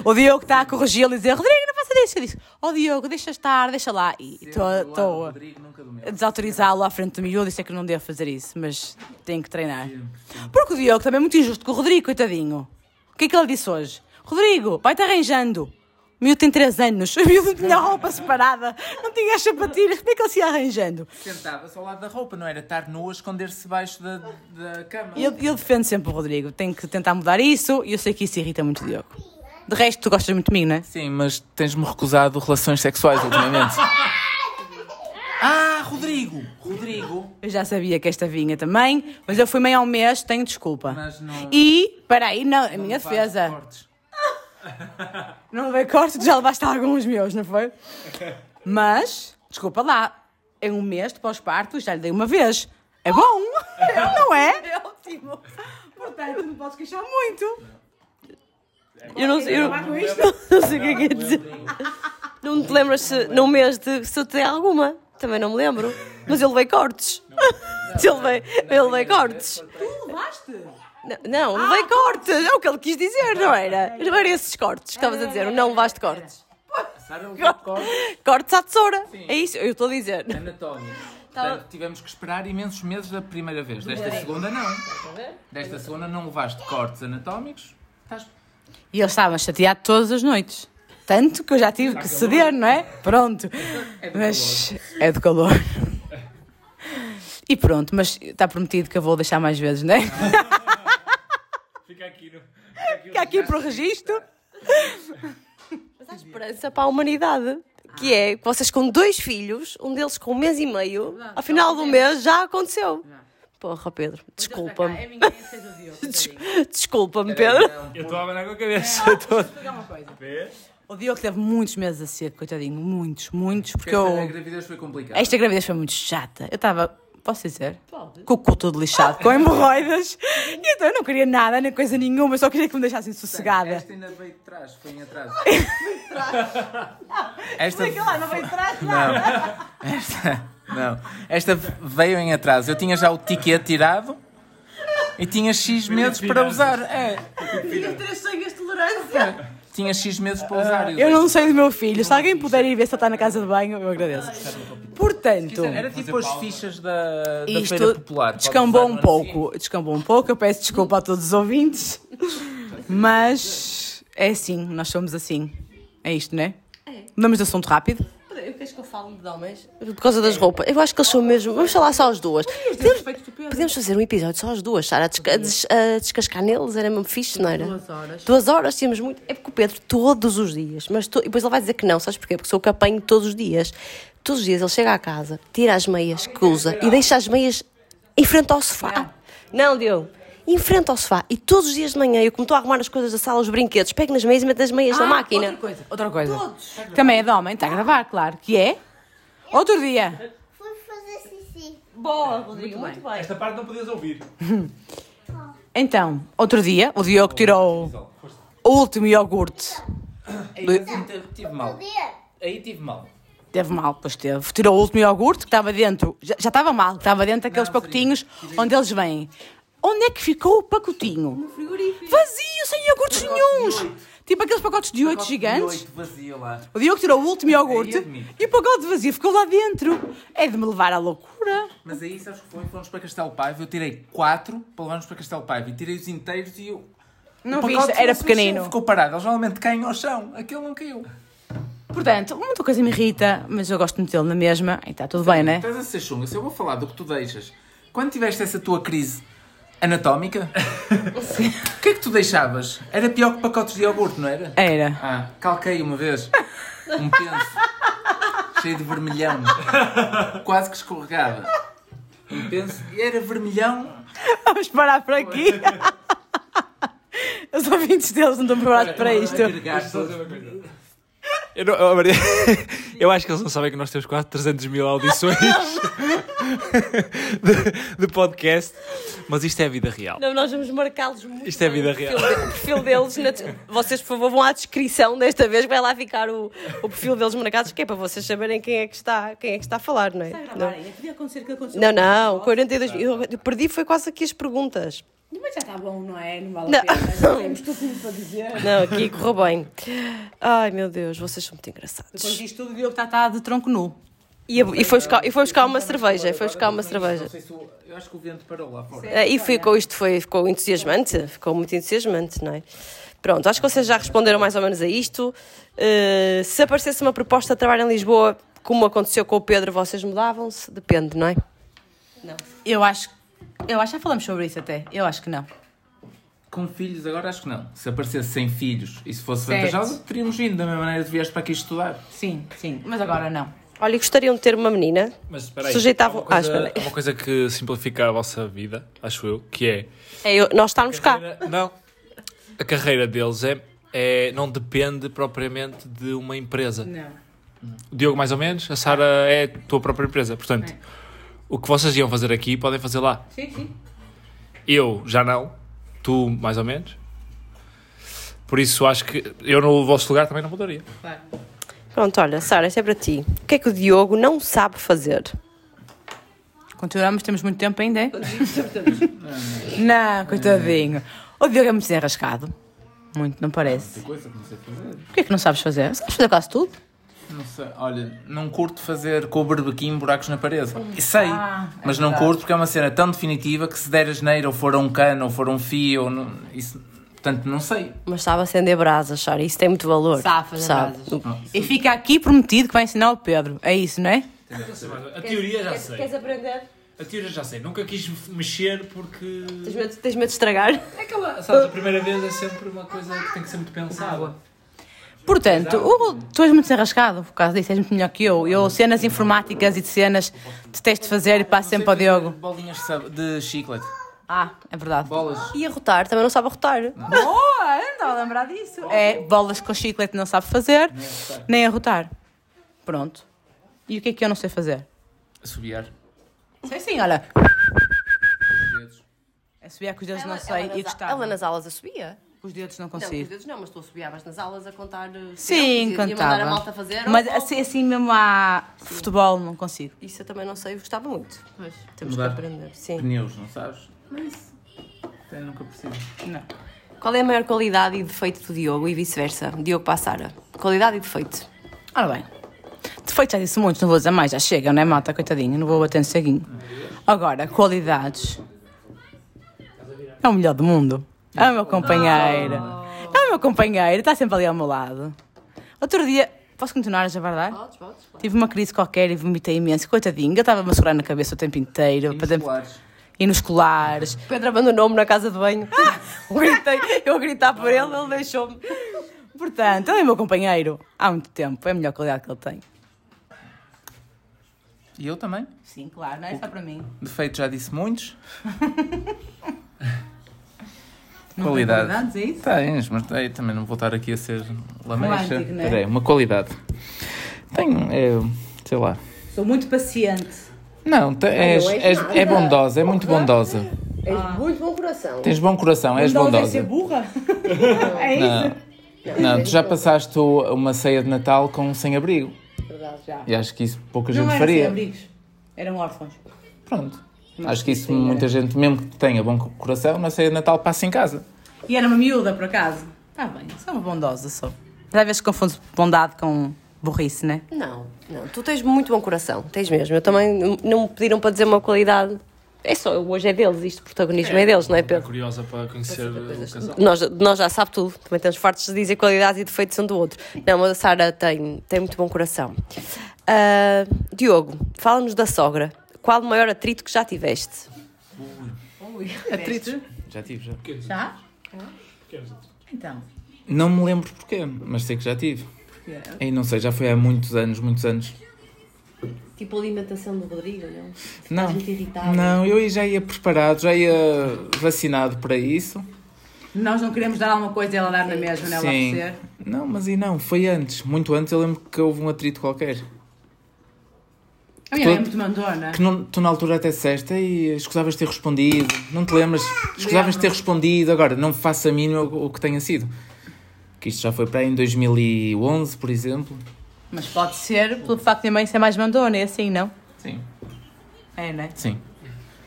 E: O Diogo está a corrigi-lo e dizer Rodrigo, não faça isso. Eu disse, ó Diogo, deixa estar, deixa lá. E estou a desautorizá-lo à frente do miúdo. Disse é que eu não devo fazer isso, mas tenho que treinar. Porque o Diogo também é muito injusto com o Rodrigo, coitadinho. O que é que ele disse hoje? Rodrigo, vai-te arranjando. [laughs] O miúdo tem 3 anos, o miúdo não tinha roupa separada, não tinha as sapatilhas, como é que ele se ia arranjando?
D: Sentava-se ao lado da roupa, não era estar nu a esconder-se debaixo da, da cama.
E: E eu, eu defendo sempre o Rodrigo, tenho que tentar mudar isso e eu sei que isso irrita muito o Diogo. De resto, tu gostas muito de mim, não é?
D: Sim, mas tens-me recusado relações sexuais ultimamente. [laughs] ah, Rodrigo! Rodrigo!
E: Eu já sabia que esta vinha também, mas eu fui meio ao mês, tenho desculpa.
D: Mas não-
E: E, peraí, não, a minha defesa.
D: cortes.
E: Não levei corte, já levaste alguns meus, não foi? Mas, desculpa lá, em um mês de pós-parto já lhe dei uma vez. É bom, não é? [laughs] É ótimo. Portanto, não podes queixar muito.
C: Eu não, sei- eu não, não sei o que é que é dizer. Não te lembras se, num mês de se eu te dei alguma? Também não me lembro. Mas eu levei cortes. [laughs] Eu levei, eu levei cortes.
E: Tu levaste?
C: Não, não, levei cortes. É o que ele quis dizer, não era? Não eram esses cortes que estavas a dizer. Não levaste cortes.
D: Cortes
C: Cortes à tesoura. É isso, eu estou a dizer.
D: anatómicos. Portanto, tivemos que esperar imensos meses da primeira vez. Desta segunda, não. Desta segunda, não levaste cortes anatómicos. Estás
E: E ele estava chateado todas as noites. Tanto que eu já tive que ceder, não é? Pronto. Mas é do calor. [laughs] E pronto, mas está prometido que eu vou deixar mais vezes, não é? [laughs]
B: Fica aqui no.
E: Fica aqui para o registro. [laughs]
C: Mas há esperança para a humanidade. Que é que vocês com dois filhos, um deles com um mês e meio, ao final do mês já aconteceu. Porra, Pedro, desculpa-me.
E: É [laughs] minha essa do Diogo.
C: Des- Desculpa-me, Pedro.
B: Eu estou a abanar com a cabeça toda.
E: uma coisa. O Diogo teve muitos meses a seco, coitadinho. Muitos, muitos. Porque
D: Esta
E: eu...
D: gravidez foi complicada.
E: Esta gravidez foi muito chata. Eu estava, posso dizer? Com o cu todo lixado, com hemorroidas. E então eu não queria nada, nem coisa nenhuma. Eu só queria que me deixassem sossegada.
D: Esta ainda veio de trás, foi em atraso. [laughs] Esta
E: lá, não veio de trás,
D: Não. Esta, não. Esta veio em atraso. Eu tinha já o ticket tirado e tinha X meses para usar. É,
C: Tinha três sangues de tolerância. [laughs]
D: tinha X meses para usar. e
E: Eu não sei do meu filho. Se alguém puder ir ver se ele está na casa de banho, eu agradeço. Portanto,
D: Era tipo as fichas da, da Feira Popular.
E: Descambou um pouco. Descambou um pouco. Eu peço desculpa a todos os ouvintes. Mas é assim, nós somos assim. É isto, não é? Mudamos de assunto rápido.
C: Queres que eu fale de homens? Por causa das roupas. Eu acho que eles são mesmo. Vamos falar só as duas. Podemos, podemos fazer um episódio só as duas, Sara, a, desca- a des- a descascar neles, era mesmo fixe, não era?
E: Duas horas.
C: Duas horas, tínhamos muito. É porque o Pedro, todos os dias, mas to- e depois ele vai dizer que não, sabes porquê? Porque sou o que apanho todos os dias. Todos os dias ele chega à casa, tira as meias que usa e deixa as meias em frente ao sofá. Não, Diogo. Em frente ao sofá. E todos os dias de manhã, eu como estou a arrumar as coisas da sala, os brinquedos, pego nas meias e meto as meias na máquina.
E: Ah, Outra coisa, outra coisa. Também é de homem, está a gravar, claro. Que é? Outro dia.
A: Fui fazer xixi.
C: Boa, Rodrigo, muito bem.
B: Esta parte não podias ouvir. [laughs]
E: Então, outro dia, o Diogo tirou o último iogurte.
D: Aí tive mal. Aí tive mal.
E: Teve mal, pois teve. Tirou o último iogurte que estava dentro. Já, já estava mal, estava dentro daqueles pacotinhos onde eles vêm. Onde é que ficou o pacotinho? No frigorífico. Vazio, sem iogurtes nenhuns. Tipo aqueles pacotes de oito gigantes.
D: Oito vazio lá.
E: O Diogo tirou o último [laughs] iogurte
D: É,
E: e o pacote vazio ficou lá dentro. É de me levar à loucura.
D: Mas aí, sabes que foi? Fomos para Castelo Paiva. Eu tirei quatro para levarmos para Castelo Paiva. E tirei os inteiros e eu...
E: Não viste,
D: pacote
E: era
D: não mexeu,
E: pequenino.
D: Ficou parado. Eles normalmente caem ao chão. Aquele não caiu.
E: Portanto, muita coisa me irrita, mas eu gosto de metê-lo na mesma e está tudo bem, né?
D: Estás a ser chunga. Se eu vou falar do que tu deixas, quando tiveste essa tua crise anatómica, o que é que tu deixavas? Era pior que pacotes de iogurte, não era?
E: Era.
D: Ah, calquei uma vez um penso cheio de vermelhão, quase que escorregava. Um penso, e era vermelhão.
E: Vamos parar por aqui. Os ouvintes deles não estão preparados para isto.
D: agregar.
B: Eu, não- oh, [laughs] eu acho que eles não sabem que nós temos quase 300 mil audições [laughs] de, de podcast, mas isto é a vida real.
C: Não, nós vamos marcá-los muito.
B: Isto é
C: bem,
B: vida real.
C: de- O perfil deles. vocês, por favor, vão à descrição desta vez, vai lá ficar o, o perfil deles marcados, que é para vocês saberem quem é que está, quem é que está a falar, não é? Não,
E: Podia acontecer que aconteceu.
C: não, não 42 eu, eu perdi foi quase aqui as perguntas.
E: Mas já está bom, não é? Não vale
C: Não.
E: a pena. Já temos tudo para dizer.
C: Não, aqui correu bem. Ai meu Deus, vocês são muito engraçados.
E: Depois disto tudo, o Diogo está, está de tronco nu.
C: E, e foi, buscar, e foi buscar uma cerveja, e foi buscar uma cerveja.
D: Não eu acho que o vento parou lá fora.
C: Ah, E ficou, isto foi, ficou entusiasmante, ficou muito entusiasmante, não é? Pronto, acho que vocês já responderam mais ou menos a isto. Uh, se aparecesse uma proposta de trabalho em Lisboa, como aconteceu com o Pedro, vocês mudavam-se? Depende, não é?
E: Eu acho. Eu acho que já falamos sobre isso até. Eu acho que não.
D: Com filhos, agora acho que não. Se aparecesse sem filhos e se fosse
E: Certo.
D: vantajoso, teríamos vindo da mesma maneira que vieste para aqui estudar.
E: Sim, sim. Mas agora não.
C: Olha, e gostariam de ter uma menina?
B: Mas espera aí,
C: Sujeitavam-
B: há uma, coisa,
C: Ah, espera aí.
B: há uma coisa que simplifica a vossa vida, acho eu, que é...
C: É eu- nós estarmos cá.
B: carreira- Não. A carreira deles é, é, não depende propriamente de uma empresa.
E: Não.
B: O Diogo, mais ou menos, a Sara é a tua própria empresa. Portanto, o que vocês iam fazer aqui podem fazer lá.
E: Sim, sim.
B: Eu já não, tu mais ou menos. Por isso acho que eu no vosso lugar também não mudaria.
E: Claro.
C: Pronto, olha, Sara, isto é para ti. O que é que o Diogo não sabe fazer?
E: Continuamos, temos muito tempo ainda, é? [laughs] não, coitadinho. O Diogo é muito desenrascado. Muito, não parece.
D: coisa que não sei fazer.
E: Porquê que não sabes fazer? Sabes fazer quase tudo?
D: Não sei, olha, não curto fazer com o barbequim buracos na parede. E sei,
E: Ah, é
D: mas não
E: verdade.
D: curto porque é uma cena tão definitiva que se der asneira ou for a um cano ou for a um fio, ou não, isso, portanto não sei.
C: Mas sabe acender brasas, Sara, isso tem muito valor.
E: Sabe fazer
C: Sabe.
E: brasas. E fica aqui prometido que vai ensinar o Pedro. É isso, não é?
B: A teoria já sei.
C: aprender?
B: A teoria já sei. Nunca quis mexer porque.
C: Tens medo, tens medo de estragar?
B: É aquela. Sabes, a primeira vez é sempre uma coisa que tem que ser muito pensada.
E: Portanto, o- tu és muito desenrascado por causa disso, és muito melhor que eu. Eu, cenas informáticas e de cenas, detesto fazer e passo sempre ao Diogo.
D: Bolinhas de chiclete.
E: Ah, é verdade.
D: Bolas.
C: E a rotar, também não sabe rotar.
E: Boa, não estava a lembrar disso. É bolas com chiclete não sabe fazer, nem a rotar. Pronto. E o que é que eu não sei fazer?
D: Assobiar.
E: Sei sim, olha. Subir com os dedos não sei e gostava.
C: Ela nas aulas a subia?
E: Com os dedos não
C: Não, com os
E: consigo.
C: dedos não, mas tu assobiavas nas aulas a contar. eh,
E: Sim,
C: tempos e- e a mandar a
E: cantava.
C: malta fazer.
E: Mas
C: ou-
E: assim, assim mesmo a futebol não consigo.
C: Isso eu também não sei, gostava muito.
E: Pois.
C: Temos
D: Mudar.
C: que aprender. Sim.
D: Pneus, não sabes? Mas até nunca percebi.
E: Não.
C: Qual é a maior qualidade e defeito do Diogo e vice-versa? Diogo para a Sara. Qualidade e defeito.
E: Ora bem. Defeitos já disse muitos, não vou dizer mais, já chega, não é, malta? Coitadinho, não vou bater no ceguinho. Agora, qualidades. É o melhor do mundo. É o meu companheiro. É o meu companheiro, está sempre ali ao meu lado. Outro dia, posso continuar a jabardar?
C: Podes, podes.
E: Tive uma crise qualquer e vomitei imenso. Coitadinho, eu estava-me a segurar na cabeça o tempo inteiro. para dentro- E nos colares. [laughs]
C: Pedro abandonou-me na casa de banho. [laughs] eu, gritei, eu a gritar por ele, ele deixou-me.
E: Portanto, ele é meu companheiro há muito tempo. É a melhor qualidade que ele tem.
D: E eu também.
E: Sim, claro, não é só para mim.
D: Defeito já disse muitos. [laughs]
E: Não
D: Qualidade.
E: qualidades, é isso?
D: Tens, mas também não vou estar aqui a ser.
E: Romântico, não é?
D: Espera aí, uma qualidade. Tenho, é, sei lá.
E: Sou muito paciente.
D: Não, te- és,
C: és nada.
D: é bondosa, é muito bondosa.
C: És muito bom coração.
D: Tens bom coração, és
E: Não deve ser
D: bondosa.
E: burra? é isso?
D: Não, não, tu já passaste uma ceia de Natal com sem-abrigo.
E: Verdade, já.
D: E acho que isso pouca
E: Não
D: gente
E: eram
D: faria.
E: sem abrigos. Eram órfãos.
D: Pronto. Acho que isso muita gente, mesmo que tenha bom coração, na ceia de Natal passa em casa.
E: E era uma miúda, por acaso? Está bem, sou uma bondosa, sou. Mas às vezes confundo bondade com burrice, né?
C: Não, não. Tu tens muito bom coração. Tens mesmo. Eu também não- me pediram para dizer uma qualidade. É só, hoje é deles, isto, o protagonismo é, deles, não é, Pedro?
B: Curiosa para conhecer o casal.
C: Nós, nós já sabe tudo, também estamos fartos de dizer qualidades e defeitos um do outro. Não, mas a Sara tem, tem muito bom coração. Ah, Diogo, fala-nos da sogra. Qual o maior atrito que já tiveste?
E: Atritos?
D: Já tive, já.
E: Já? Então.
D: Não me lembro porquê, mas sei que já tive. E não sei, já foi há muitos anos, muitos anos.
C: Tipo a alimentação do Rodrigo, não?
D: Não,
C: muito irritável.
D: não, eu já ia preparado, já ia vacinado para isso.
E: Nós não queremos dar alguma coisa e ela dar na mesma, não é?
D: Sim. Não, mas e não, foi antes, muito antes. Eu lembro que houve um atrito qualquer.
E: A minha mãe é muito mandona.
D: Que não, tu na altura até disseste, e escusavas de ter respondido. Não te lembras? Escusavas de ter respondido. Agora, não faça a mínima o, o que tenha sido. Que isto já foi para aí em 2011, por exemplo.
E: Mas pode ser pelo facto de a mãe ser mais mandona, é assim, não?
D: Sim.
E: É, não é?
D: Sim.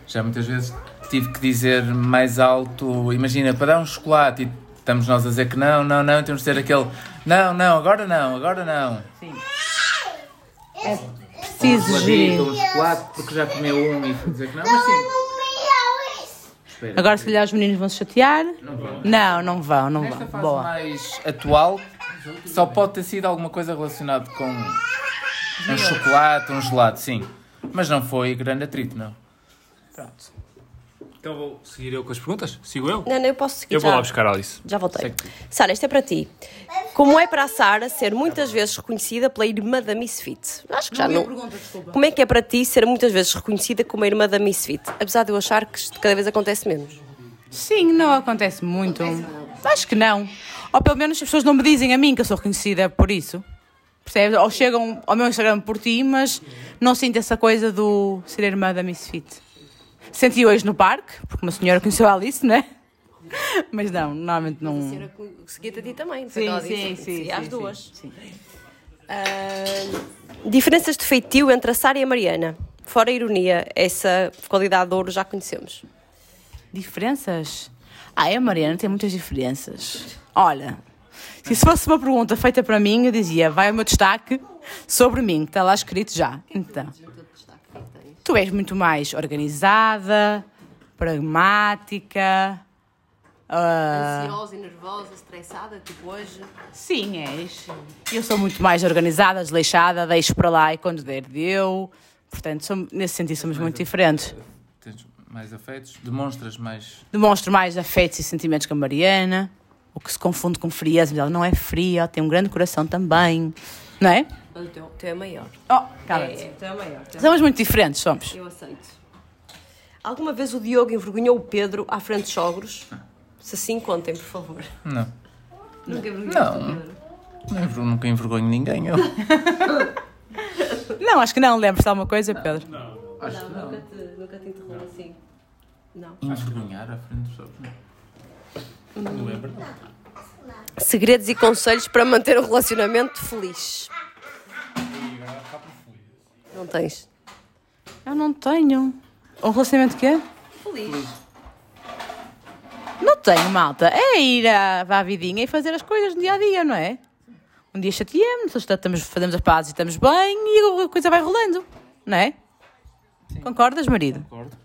D: Já muitas vezes tive que dizer mais alto. Imagina, para dar um chocolate e estamos nós a dizer que não, não, não, temos de ser aquele não, não, agora não, agora não.
E: Sim. É preciso
D: um chocolate, porque já comeu um e dizer que não, mas sim. Espera.
E: Agora, se calhar, os meninos vão se chatear.
D: Não vão.
E: Não, não vão, não
D: Nesta
E: vão.
D: fase
E: Boa.
D: mais atual, só pode ter sido alguma coisa relacionada com um chocolate, um gelado, sim. Mas não foi grande atrito, não.
E: Pronto.
B: Então vou seguir eu com as perguntas? Sigo eu?
C: Não, não, eu posso seguir
B: Eu vou
C: já.
B: lá buscar a Alice.
C: Já voltei.
D: Segue.
C: Sara, esta é para ti. Como é para a Sara ser muitas vezes reconhecida pela irmã da Misfit? Acho que já não.
E: pergunta, desculpa.
C: Como é que é para ti ser muitas vezes reconhecida como a irmã da Misfit? Apesar de eu achar que isto cada vez acontece menos.
E: Sim, não acontece muito. Acho que não. Ou pelo menos as pessoas não me dizem a mim que eu sou reconhecida por isso. Percebes? Ou chegam ao meu Instagram por ti, mas não sinto essa coisa do ser irmã da Misfit. Senti hoje no parque, porque uma senhora conheceu a Alice, né? Mas não, normalmente não.
C: Seguida a ti também.
E: Sim, sim,
C: disse.
E: sim.
C: E às
E: sim,
C: duas.
E: sim, sim.
C: Ah, diferenças de feitio entre a Sara e a Mariana. Fora a ironia, essa qualidade de ouro já conhecemos.
E: Diferenças? Ah, a Mariana tem muitas diferenças. Olha, se isso fosse uma pergunta feita para mim, eu dizia: vai o meu destaque sobre mim, que está lá escrito já. Então, tu és muito mais organizada, pragmática. ah,
C: Ansiosa e nervosa, estressada, tipo hoje.
E: sim, és. Eu sou muito mais organizada, desleixada, deixo para lá e quando der, deu. Portanto, som- nesse sentido, somos muito diferentes.
D: Tens mais afetos? Demonstras mais.
E: Demonstro mais afetos e sentimentos com a Mariana. O que se confunde com frieza, mas ela não é fria, tem um grande coração também. Não é?
C: Mas o teu, o teu é maior.
E: Oh, cala-te.
C: o teu é maior.
E: Somos muito diferentes, somos.
C: Eu aceito. Alguma vez o Diogo envergonhou o Pedro à frente dos sogros? Se assim, contem, por favor.
D: Não.
C: Nunca envergonhaste
D: Não.
C: o Pedro?
D: Não enver- Nunca envergonho ninguém. Eu. [laughs]
E: Não, acho que não. Lembras-te de alguma coisa, Pedro?
D: Acho que
C: Não, nunca te, nunca te interrompo assim. Não.
D: Envergonhar à frente dos outros. não.
B: Não é verdade.
C: Segredos e conselhos para manter um relacionamento feliz. Não tens?
E: Eu não tenho. Um relacionamento quê?
C: Feliz.
E: Não tenho, malta. É ir à, à vidinha e fazer as coisas no dia a dia, não é? Um dia chateamos, estamos, fazemos as pazes e estamos bem e a coisa vai rolando, não é? Concordas, marido?
D: Concordo.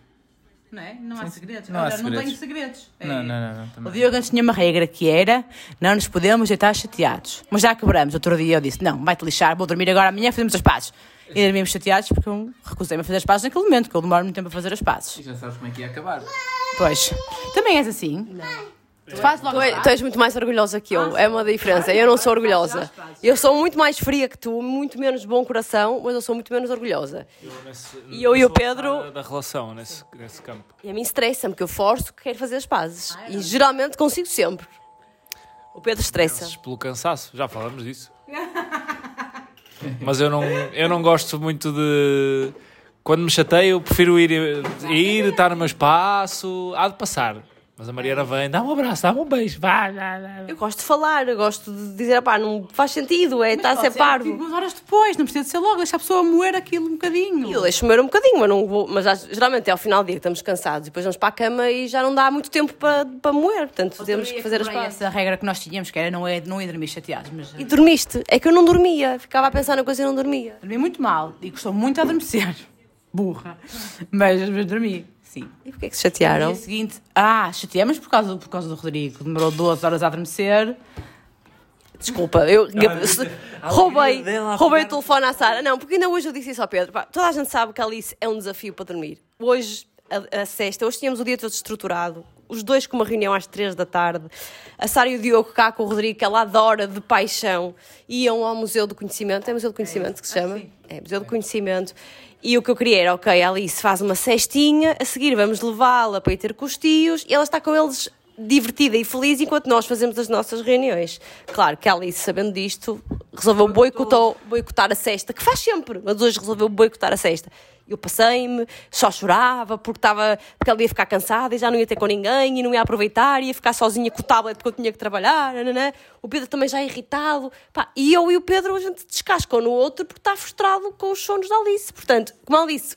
E: Não é? Não há segredos.
D: Não há
E: Olha, não
D: segredos.
E: tenho segredos. É-
D: Não, não, não. não
E: O. Diogo antes tinha uma regra que era não nos podemos deitar chateados. Mas já quebramos. Outro dia eu disse: não, vai-te lixar, vou dormir agora amanhã, fazemos as pazes. E dormimos chateados porque eu recusei-me a fazer as pazes naquele momento, que eu demoro muito tempo a fazer as pazes.
D: E já sabes como é que ia acabar.
E: Pois. Também és assim? Não. Tu fazes logo
C: Tu,
E: as
C: é- tu és muito mais orgulhosa que eu, é uma diferença. Eu não sou orgulhosa. Eu sou muito mais fria que tu, muito menos bom coração, mas eu sou muito menos orgulhosa.
B: Nesse-
C: E eu e o Pedro-
B: Da relação, nesse, nesse campo.
C: E a mim estressa-me, porque eu forço que quero fazer as pazes. E geralmente consigo sempre. O Pedro estressa.
B: Pelo cansaço, já falamos disso. [laughs] Mas eu não, eu não gosto muito de. Quando me chateio, prefiro ir, ir, estar no meu espaço. Há de passar. Mas a Mariana vem, dá um abraço, dá um beijo, vai, vai, vai.
C: Eu gosto de falar, eu gosto de dizer, pá, não faz sentido, é, está a ser
E: Tipo,
C: parvo.
E: umas horas depois, não precisa de ser logo, deixa a pessoa moer aquilo um bocadinho.
C: E eu deixo moer um bocadinho, mas, não vou, mas geralmente é ao final do dia que estamos cansados e depois vamos para a cama e já não dá muito tempo para, para moer, portanto temos que fazer as pazes.
E: Essa regra que nós tínhamos, que era não ir, não ir dormir chateados, mas
C: E dormiste? É que eu não dormia, ficava a pensar na coisa e não dormia.
E: dormi muito mal e gostou muito a adormecer. [laughs] Burra. Mas, mas dormi, sim.
C: E porquê que se
E: No
C: chatearam?
E: dia seguinte, ah, chateamos por causa, por causa do Rodrigo, demorou duas horas a adormecer.
C: Desculpa, eu se- roubei, roubei o telefone à Sara. Não, porque ainda hoje eu disse isso ao Pedro. Pá, toda a gente sabe que a Alice é um desafio para dormir. Hoje, a, a sexta, hoje tínhamos o dia todo estruturado. Os dois com uma reunião às três da tarde. A Sara e o Diogo cá com o Rodrigo, que ela adora de paixão, iam ao Museu do Conhecimento. É Museu do Conhecimento que se chama? É, Museu do Conhecimento. E o que eu queria era, ok, a Alice faz uma cestinha, a seguir vamos levá-la para ir ter com os tios e ela está com eles divertida e feliz enquanto nós fazemos as nossas reuniões. Claro que a Alice, sabendo disto, resolveu boicotar, boicotar a cesta, que faz sempre, mas hoje resolveu boicotar a cesta. Eu passei-me, só chorava porque, estava, porque ela ia ficar cansada e já não ia ter com ninguém e não ia aproveitar, ia ficar sozinha com o tablet porque eu tinha que trabalhar. nananã. O Pedro também já irritado. Pá, e eu e o Pedro a gente descasca um no outro porque está frustrado com os sonos da Alice. Portanto, como a Alice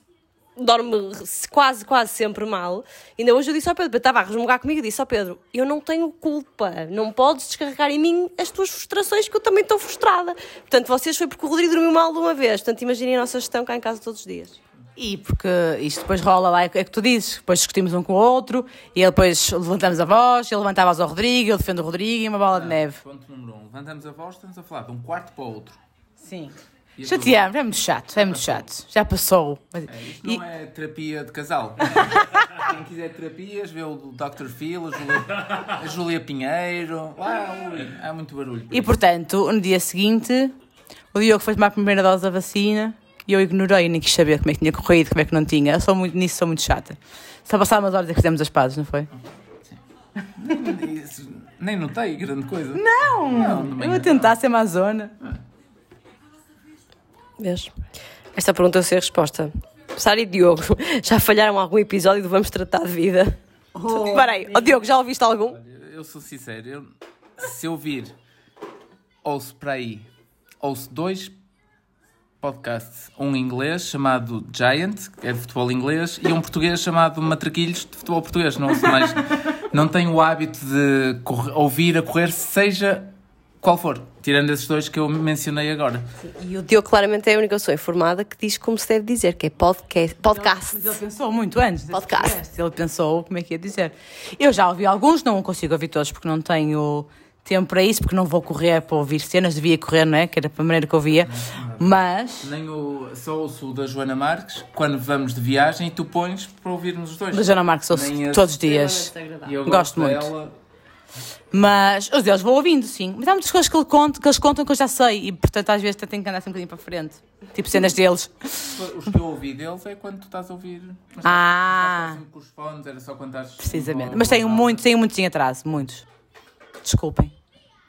C: dorme quase, quase sempre mal. Ainda hoje eu disse ao Pedro, estava a resmungar comigo e disse ao Pedro, eu não tenho culpa, não podes descarregar em mim as tuas frustrações que eu também estou frustrada. Portanto, vocês foi porque o Rodrigo dormiu mal de uma vez. Portanto, imaginem a nossa gestão cá em casa todos os dias.
E: E porque isto depois rola lá, é que tu dizes, depois discutimos um com o outro, e ele depois levantamos a voz, ele levantava a voz ao Rodrigo, ele defende o Rodrigo e uma bola de neve.
D: Ponto número um. Levantamos a voz, estamos a falar de um quarto para o outro.
E: Sim.
D: E
E: Chateamos, é muito chato, é muito chato. Já passou. Mas-
D: Isto
E: E-
D: não é terapia de casal. [laughs] Quem quiser terapias, vê o Dr. Phil, a Júlia, a Júlia Pinheiro. Lá, há muito barulho. por
E: E portanto, no dia seguinte, o Diogo foi tomar a primeira dose da vacina e eu ignorei, nem quis saber como é que tinha corrido, como é que não tinha. Eu sou muito, nisso sou muito chata. Só passaram umas horas e fizemos as pazes, não foi?
D: Isso, nem notei grande coisa.
E: Não!
D: Não, de
E: eu vou tentar ser amazona.
C: Vês? Esta pergunta eu sei a resposta. Sara e Diogo, [laughs] já falharam algum episódio do Vamos Tratar de Vida? Espera aí, ó Diogo, já ouviste algum?
D: Eu sou sincero, eu- se eu vir, ouço para aí, ouço dois podcasts. Um inglês chamado Giant, que é de futebol inglês, e um português chamado Matraquilhos, de futebol português. Não ouço mais. [laughs] Não tenho o hábito de corre- ouvir a correr, seja qual for. Tirando esses dois que eu mencionei agora.
C: E o Diogo claramente é a única pessoa informada que diz como se deve dizer, que é podcast. podcast.
E: Mas ele pensou muito antes.
C: Podcast.
E: podcast. Ele pensou como é que ia dizer. Eu já ouvi alguns, não consigo ouvir todos porque não tenho tempo para isso, porque não vou correr para ouvir cenas, devia correr, não é? Que era a maneira que eu via. Mas,
D: Nem o, só ouço o da Joana Marques quando vamos de viagem e tu pões para ouvirmos os dois.
E: da Joana Marques ouço
D: Nem
E: todos os dias.
D: E eu
E: Gosto muito.
D: dela.
E: Mas os deles vou ouvindo, sim. Mas há muitas coisas que, ele conta, que eles contam que eu já sei e, portanto, às vezes até tenho que andar assim um bocadinho para frente. Tipo cenas deles.
D: Os que eu ouvi deles é quando tu estás a ouvir. Mas
E: Ah.
D: com os fones, era só quando estás.
E: Precisamente. Mas tenho muitos, tenho muitos em atraso, muitos. Desculpem.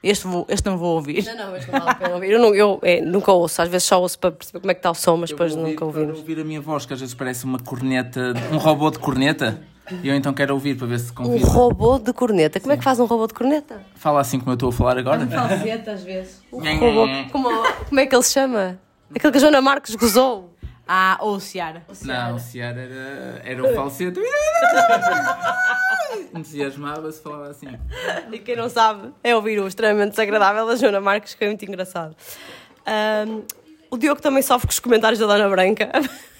E: Este, vou, este não vou ouvir.
C: Não, não, este não vale a pena ouvir. Eu, não- eu, é, nunca ouço, às vezes só ouço para perceber como é que está o som, mas
D: Eu
C: depois
D: vou ouvir
C: nunca
D: para
C: ouvimos.
D: ouvir a minha voz, que às vezes parece uma corneta, um robô de corneta. E eu então quero ouvir para ver se
C: Um
D: convido.
C: robô de corneta. Como é que faz um robô de corneta?
D: Fala assim como eu estou a falar agora.
E: Falsete, às vezes.
C: Um robô. Como, como é que ele se chama? Aquele que a Joana Marques gozou.
E: Ah, ou o Ciara.
D: Não, o Ciara era, era o falsete. [laughs] Entusiasmava-se, falava assim.
C: E quem não sabe é ouvir o extremamente desagradável da Joana Marques, que é muito engraçado. Ahm, o Diogo também sofre com os comentários da Dona Branca.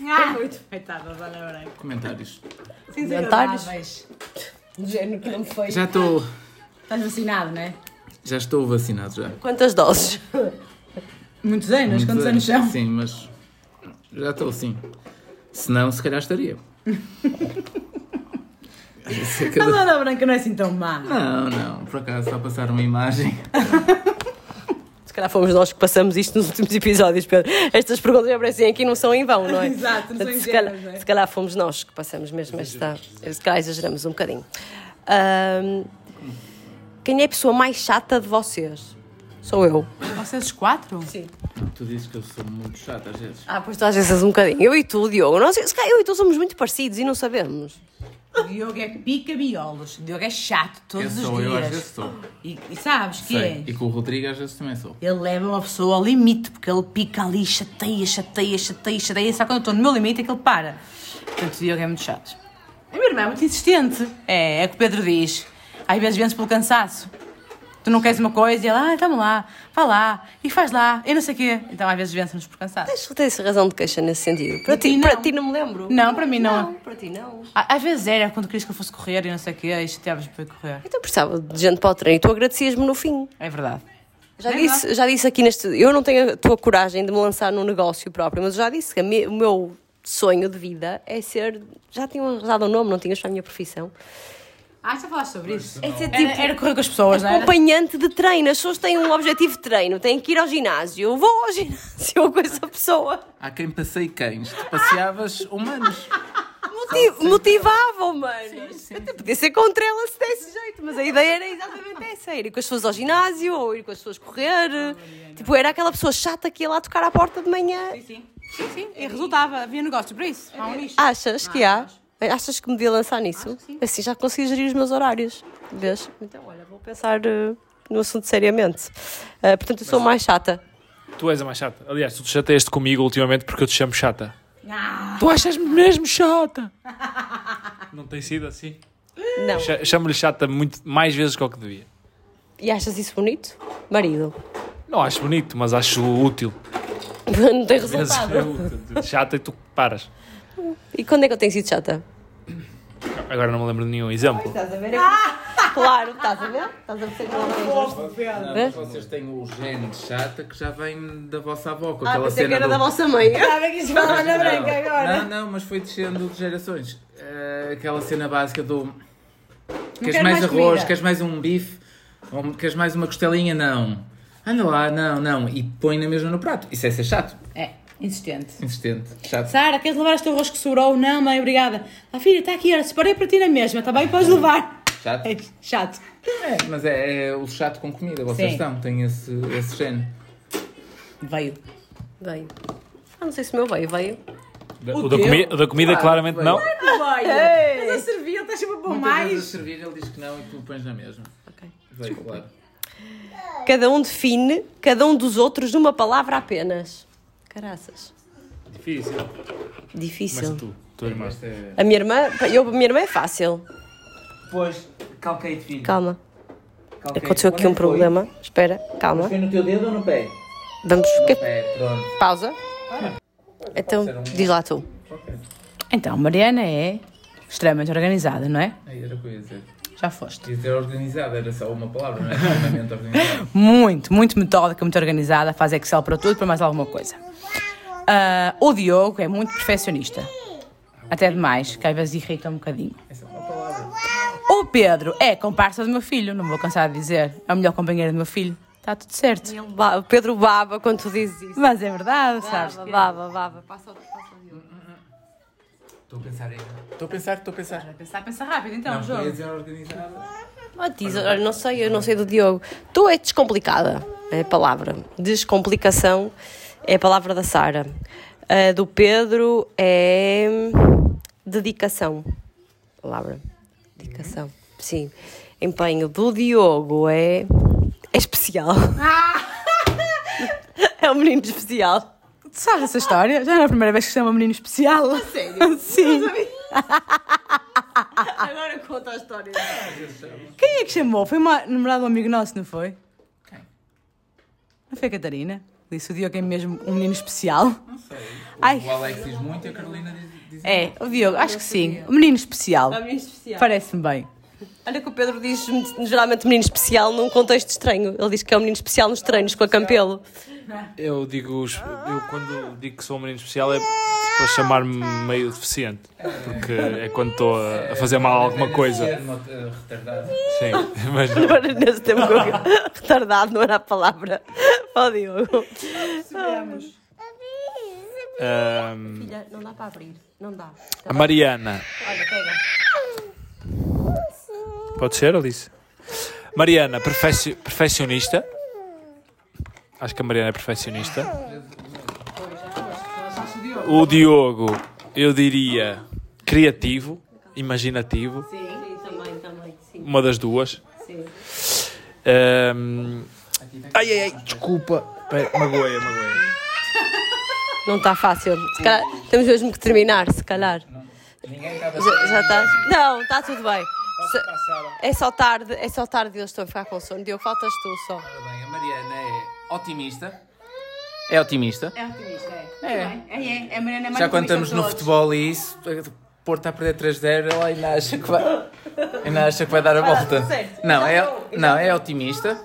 E: Ah, [laughs] muito coitada, Dona Branca.
D: Comentários.
C: Comentários? Do género que não foi.
D: Já estou.
E: Estás vacinado, não é?
D: Já estou vacinado já.
C: Quantas doses?
E: Muitos anos,
D: Muitos
E: quantos anos são?
D: Sim, mas já estou sim. Se não, se calhar estaria. [laughs] É
E: A Dona Branca não é assim tão má.
D: Não, não, por acaso só passar uma imagem. [laughs]
C: Se calhar fomos nós que passamos isto nos últimos episódios, Pedro. Estas perguntas que aparecem aqui não são em vão, não é? [laughs]
E: Exato, não são
C: Portanto, se, calhar,
E: é?
C: se calhar fomos nós que passamos mesmo esta. Se calhar exageramos um bocadinho. Ahm, quem é a pessoa mais chata de vocês? Sou eu.
E: Vocês quatro?
C: Sim.
D: Tu dizes que eu sou muito chato às vezes.
C: Ah, pois tu às vezes um bocadinho. Eu e tu, Diogo. Calhar eu e tu somos muito parecidos e não sabemos.
E: O Diogo é pica biolos. O Diogo é chato todos
D: eu
E: os
D: sou, eu às
E: dias.
D: vezes sou.
E: E, e sabes que
D: Sei.
E: é?
D: E com o Rodrigo às vezes também sou.
E: Ele leva uma pessoa ao limite, porque ele pica ali, chateia, chateia, chateia, chateia. Só quando eu estou no meu limite é que ele para. Portanto, o Diogo é muito chato. A minha irmã é muito insistente. É, é o que o Pedro diz. Às vezes vence pelo cansaço. Tu não queres uma coisa e ela, ah, estamos lá, vá lá, e faz lá, e não sei o quê. Então às vezes vence-nos por cansaço.
C: Tens, tens razão de queixa nesse sentido. Para ti, para
E: não.
C: ti não me lembro.
E: Não, para mim não.
C: Não, para ti não.
E: Às vezes era quando querias que eu fosse correr e não sei o quê, e chateavas-me para correr.
C: Então precisava de gente para o treino e tu agradecias-me no fim.
E: É verdade.
C: Já
E: É
C: disse, já disse aqui neste. Eu não tenho a tua coragem de me lançar num negócio próprio, mas já disse que me- o meu sonho de vida é ser. Já tinha arranjado um nome, não tinhas para a minha profissão.
E: Ah, já falaste sobre isso?
C: É ser
E: Era,
C: tipo.
E: era correr com as pessoas, não era?
C: Acompanhante de treino, as pessoas têm um objetivo de treino, têm que ir ao ginásio. Eu vou ao [laughs] ginásio com essa pessoa.
D: Há quem passei cães, tu passeavas humanos.
C: Motiv- Motivavam, mano. Até podia ser contra ela se desse jeito, mas a ideia era exatamente essa: ir com as pessoas ao ginásio ou ir com as pessoas correr. Tipo, era aquela pessoa chata que ia lá tocar à porta de manhã.
E: Sim, sim. Sim, sim. E resultava. Havia negócio para isso. Há um nicho.
C: Achas que há? Achas que me devia lançar nisso? Assim já consigo gerir os meus horários. Vês? Então, olha, vou pensar eh, no assunto seriamente. Eh, portanto, eu sou mais chata.
B: Tu és a mais chata. Aliás, tu te chateias comigo ultimamente porque eu te chamo chata.
E: Ah,
B: Tu achas-me mesmo chata? [laughs] Não tem sido assim?
C: Não.
B: Cha- Chamo-lhe chata muito, mais vezes que o que devia.
C: E achas isso bonito? Marido.
B: Não acho bonito, mas acho útil. [laughs]
C: Não tem resultado.
B: é útil. Chata e tu paras.
C: E quando é que eu tenho sido chata?
B: Agora não me lembro de nenhum exemplo.
C: Estás a ver? Claro, estás a ver? Estás a ver que não tens
D: Não, vocês têm o gene de chata que já vem da vossa avó, com
C: Ah,
D: aquela
C: pensei que
D: cena
C: era
D: do...
C: da vossa mãe.
E: Sabe que isso fala na branca agora?
D: Não, não, mas foi descendo de gerações. Eh, aquela cena básica do... Queres mais,
E: mais
D: arroz?
E: comida.
D: Queres mais um bife? Ou queres mais uma costelinha? Não. Anda lá, não, não. E põe na mesma no prato. Isso é ser chato.
E: É, insistente.
D: Insistente. Chato.
E: Sara, queres levar este arroz que sobrou? Não, mãe, obrigada. Ah, filha, está aqui, olha, separei para ti na mesma, está bem? Podes levar.
D: Chato.
E: É chato.
D: É, mas é, é o chato com comida. Vocês
E: Sim.
D: estão, têm esse, esse gene.
E: Veio.
C: Veio. Ah, não sei se o meu veio, veio.
B: Da-
E: O
B: O da,
E: teu?
B: comi- o da comida,
D: Claro,
B: claramente
D: veio.
B: não.
E: Veio. Estás a servir, ele está sempre a pôr
D: Muitas vezes a
E: mais.
D: servir ele diz que não e tu pões na mesma.
C: Ok.
D: Veio, claro.
C: Cada um define cada um dos outros numa palavra apenas. Caraças.
B: Difícil.
C: Difícil.
B: Começa tu, tua irmã.
D: É...
C: A minha irmã, eu, a minha irmã é fácil.
D: Pois, calquei-te, filho.
C: Calma.
D: Calquei-te.
C: Aconteceu aqui um
D: que foi?
C: problema. Espera, calma.
D: Foi no teu dedo ou no pé?
C: Vamos. que-
D: Pé, pronto.
C: Pausa. Então, diz lá tu.
E: Então, Mariana é extremamente organizada, não é?
D: Aí era o que eu ia dizer.
E: Já foste.
D: Ia dizer organizado, era só uma palavra, não é? Extremamente organizado. [laughs]
E: Muito, muito metódica, muito organizada, faz Excel para tudo, para mais alguma coisa. Ah, o Diogo é muito perfeccionista. Até demais, que às vezes irrita um bocadinho.
D: Essa é uma palavra.
E: O Pedro é comparsa do meu filho, não me vou cansar de dizer. É o melhor companheiro do meu filho. Está tudo certo.
C: O Pedro baba quando tu dizes isso.
E: Mas é verdade, sabes?
C: Baba, baba, baba. Passa o passa.
D: Estou a pensar aí. Estou a pensar, estou a pensar.
E: Pensar, pensar rápido então,
D: Não,
E: jogo.
D: dizer organizada.
C: Ah, diz, olha, não sei, eu não sei do Diogo. Tu é descomplicada, é a palavra. Descomplicação é a palavra da Sara. A do Pedro é dedicação. Palavra. Dedicação. Sim. Empenho do Diogo é, é especial. [laughs] é um menino especial.
E: Tu sabes essa história? Já não é a primeira vez que chama um menino especial. sério? [laughs] Sim.
C: Agora conta a história.
E: Quem é que chamou? Foi uma namorada de um amigo nosso, não foi?
D: Quem?
E: Não foi a Catarina? Disse o Diogo é mesmo um menino especial.
D: Não sei.
E: Ai.
D: O Alex diz muito e a Carolina diz. diz
E: É, o Diogo, acho que sim. Um menino especial.
C: É um menino especial.
E: Parece-me bem.
C: Olha que o Pedro diz geralmente menino especial num contexto estranho. Ele diz que é um menino especial nos treinos com a Campelo.
B: Eu digo, os- eu quando digo que sou um menino especial é para chamar-me meio deficiente. Porque é quando estou a, fazer mal alguma coisa.
D: Retardado.
B: Sim, [laughs] mas
C: Não era nesse tempo que eu... Retardado não era a palavra. Ó Diogo.
B: ahm,
C: Filha, não dá para abrir. Não dá.
B: a Mariana.
C: Olha, pega.
B: Pode ser, Alice? Mariana, perfeccionista. Acho que a Mariana é perfeccionista. O Diogo, eu diria criativo, imaginativo.
C: Sim, também, também.
B: Uma das duas.
C: sim.
B: Ahm, ai, ai, ai, desculpa. Pera, Magoia, magoia.
C: Não está fácil. Se calhar, temos mesmo que terminar, se calhar. Já, já estás? Não, está tudo bem. Se- É só tarde, é só tarde e eles estão a ficar com sono. Diogo, faltas tu só.
D: Ora bem, a Mariana é otimista. É otimista.
E: É otimista, é.
D: É.
E: É, é. É a Mariana é mais
D: Já quando estamos no futebol e isso, o Porto está a perder 3-0, ela ainda acha que vai, ainda acha que vai dar a volta. Não, é,
C: estou,
D: não, é otimista.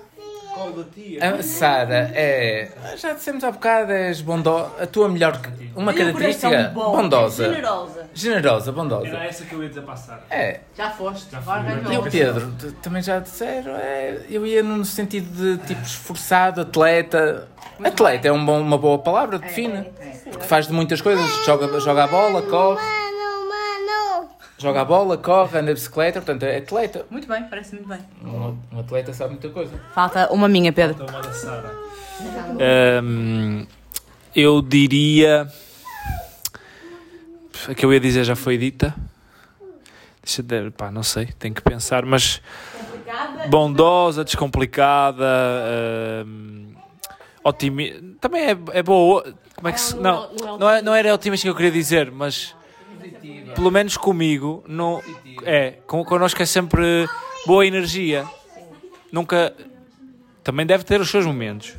D: A Sara é. Já dissemos há bocado, és bondosa. A tua melhor. Uma
E: Tem um
D: característica.
E: coração bom,
D: bondosa.
C: Generosa.
D: Generosa, bondosa.
B: essa que eu ia dizer passar.
D: É.
E: Já foste. Agora
D: E o
E: ganhou.
D: Pedro, t- também já disseram, é, eu ia no sentido de tipo esforçado, atleta. atleta é um bom- uma boa palavra, define. Porque faz de muitas coisas, joga, joga a bola, corre. Joga a bola, corre, anda de bicicleta, portanto é atleta.
E: Muito bem, parece muito bem.
D: Um, um atleta sabe muita coisa.
E: Falta uma minha, Pedro.
B: Uma da Sara. Ahm, eu diria. A que eu ia dizer já foi dita. Deixa eu pá, não sei, tenho que pensar, mas bondosa, descomplicada, ahm, otimi... também é, é boa. Como é que se... não, não, é, não era otimista que eu queria dizer, mas pelo menos comigo, não, é, con- connosco é sempre boa energia. Nunca, também deve ter os seus momentos,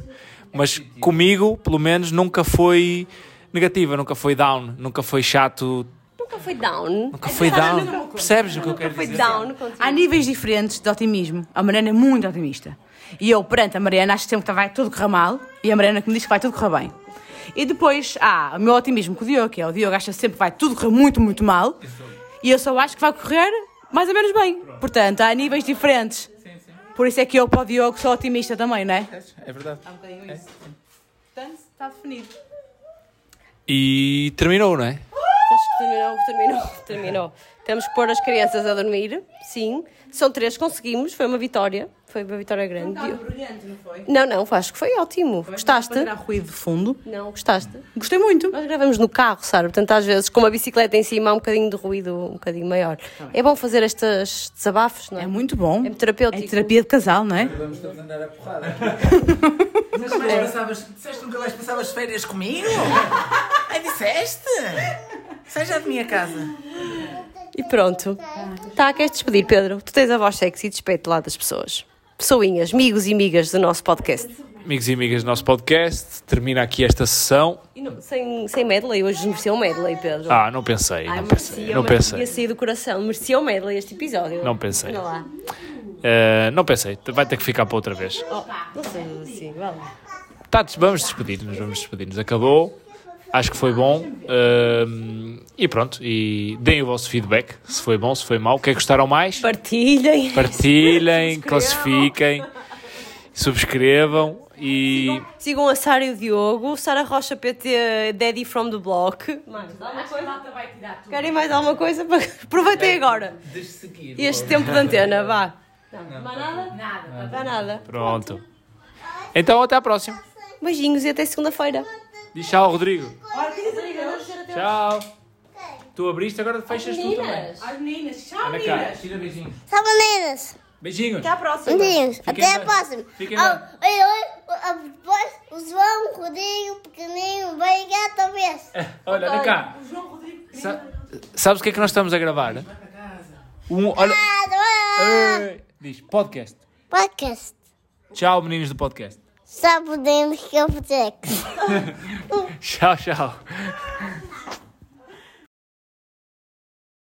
B: mas comigo, pelo menos, nunca foi negativa, nunca foi down, nunca foi chato,
C: Nunca foi down.
B: nunca foi down. Percebes o que eu quero
C: Foi
B: dizer?
C: down.
E: Há níveis diferentes de otimismo. A Mariana é muito otimista. E eu, perante a Mariana, acho que sempre que vai tudo correr mal. E a Mariana que me diz que vai tudo correr bem. E depois há o meu otimismo com o Diogo, que é o Diogo acha sempre que vai tudo correr muito, muito mal. E eu só acho que vai correr mais ou menos bem. Portanto, há níveis diferentes. Por isso é que eu, para o Diogo, sou otimista também, não é?
D: É verdade.
E: Há um bocadinho isso. Portanto, está definido.
B: E terminou, não é?
C: Acho que terminou, terminou, terminou. Temos que pôr as crianças a dormir, sim. São três, conseguimos, foi uma vitória. Foi uma vitória grande.
E: brilhante, não foi?
C: Não, não, acho que foi ótimo. Gostaste?
E: Para ruído de fundo.
C: Não, gostaste?
E: Gostei muito.
C: Nós gravamos no carro, Sara, portanto, às vezes, com uma bicicleta em cima, há um bocadinho de ruído um bocadinho maior. É bom fazer estes desabafos, não é?
E: É muito bom.
C: É terapêutico.
E: É terapia de casal, não é?
D: Vamos todos andar a porrada. [laughs] Nunca mais passavas. Disseste nunca mais passavas férias comigo? Ai, disseste? Sai já de minha casa.
C: E pronto. Tá, queres despedir, Pedro? Tu tens a voz sexy, despede lá das pessoas. Pessoinhas, amigos e amigas do nosso podcast.
B: Amigos e amigas do nosso podcast, termina aqui esta sessão.
C: Não- sem, sem medley, hoje merecia um medley, Pedro.
B: Ah, não pensei,
C: Ai,
B: não pensei,
C: merecia,
B: não pensei.
C: Ia sair do coração, merecia um medley este episódio.
B: Não pensei.
C: Olha lá.
B: Eh, não pensei, vai ter que ficar para outra vez.
C: Oh, não sei assim, vá lá.
B: Tá, vamos despedir-nos, vamos despedir-nos. Acabou. Acho que foi bom. Ahm, e pronto, e deem o vosso feedback, se foi bom, se foi mau, o que é que gostaram mais?
C: Partilhem.
B: Partilhem, [laughs] classifiquem, subscrevam e
C: Sigam a Sara e o Diogo. Sara Rocha PT, Daddy from the Block. Mais alguma coisa? Querem mais alguma coisa? [laughs] Aproveitem agora. Este tempo de antena, vá. Não, mais nada? Nada. Não dá nada.
B: pronto. Então até à próxima.
C: Beijinhos e até segunda-feira.
B: Diz tchau, Rodrigo. Tchau. Tu abriste, agora fechas tu também.
E: As meninas, tchau,
B: Ana cá, tira beijinhos.
A: Meninas.
B: Beijinhos.
C: Até à próxima.
A: Beijinhos.
B: Fiquem
A: Até a
B: bem.
A: próxima.
B: Fiquem
A: Ah, Oi, oi. ah, Depois o João, o Rodrigo, o pequenino, vai ligar talvez. [laughs]
B: Olha, anda cá. Sa- sabes o que é que nós estamos a gravar? Um, olha.
A: Ah,
B: Ei, diz podcast.
A: Podcast.
B: Tchau, meninos do podcast.
A: Só podemos que eu fazer. [laughs]
B: Tchau, tchau.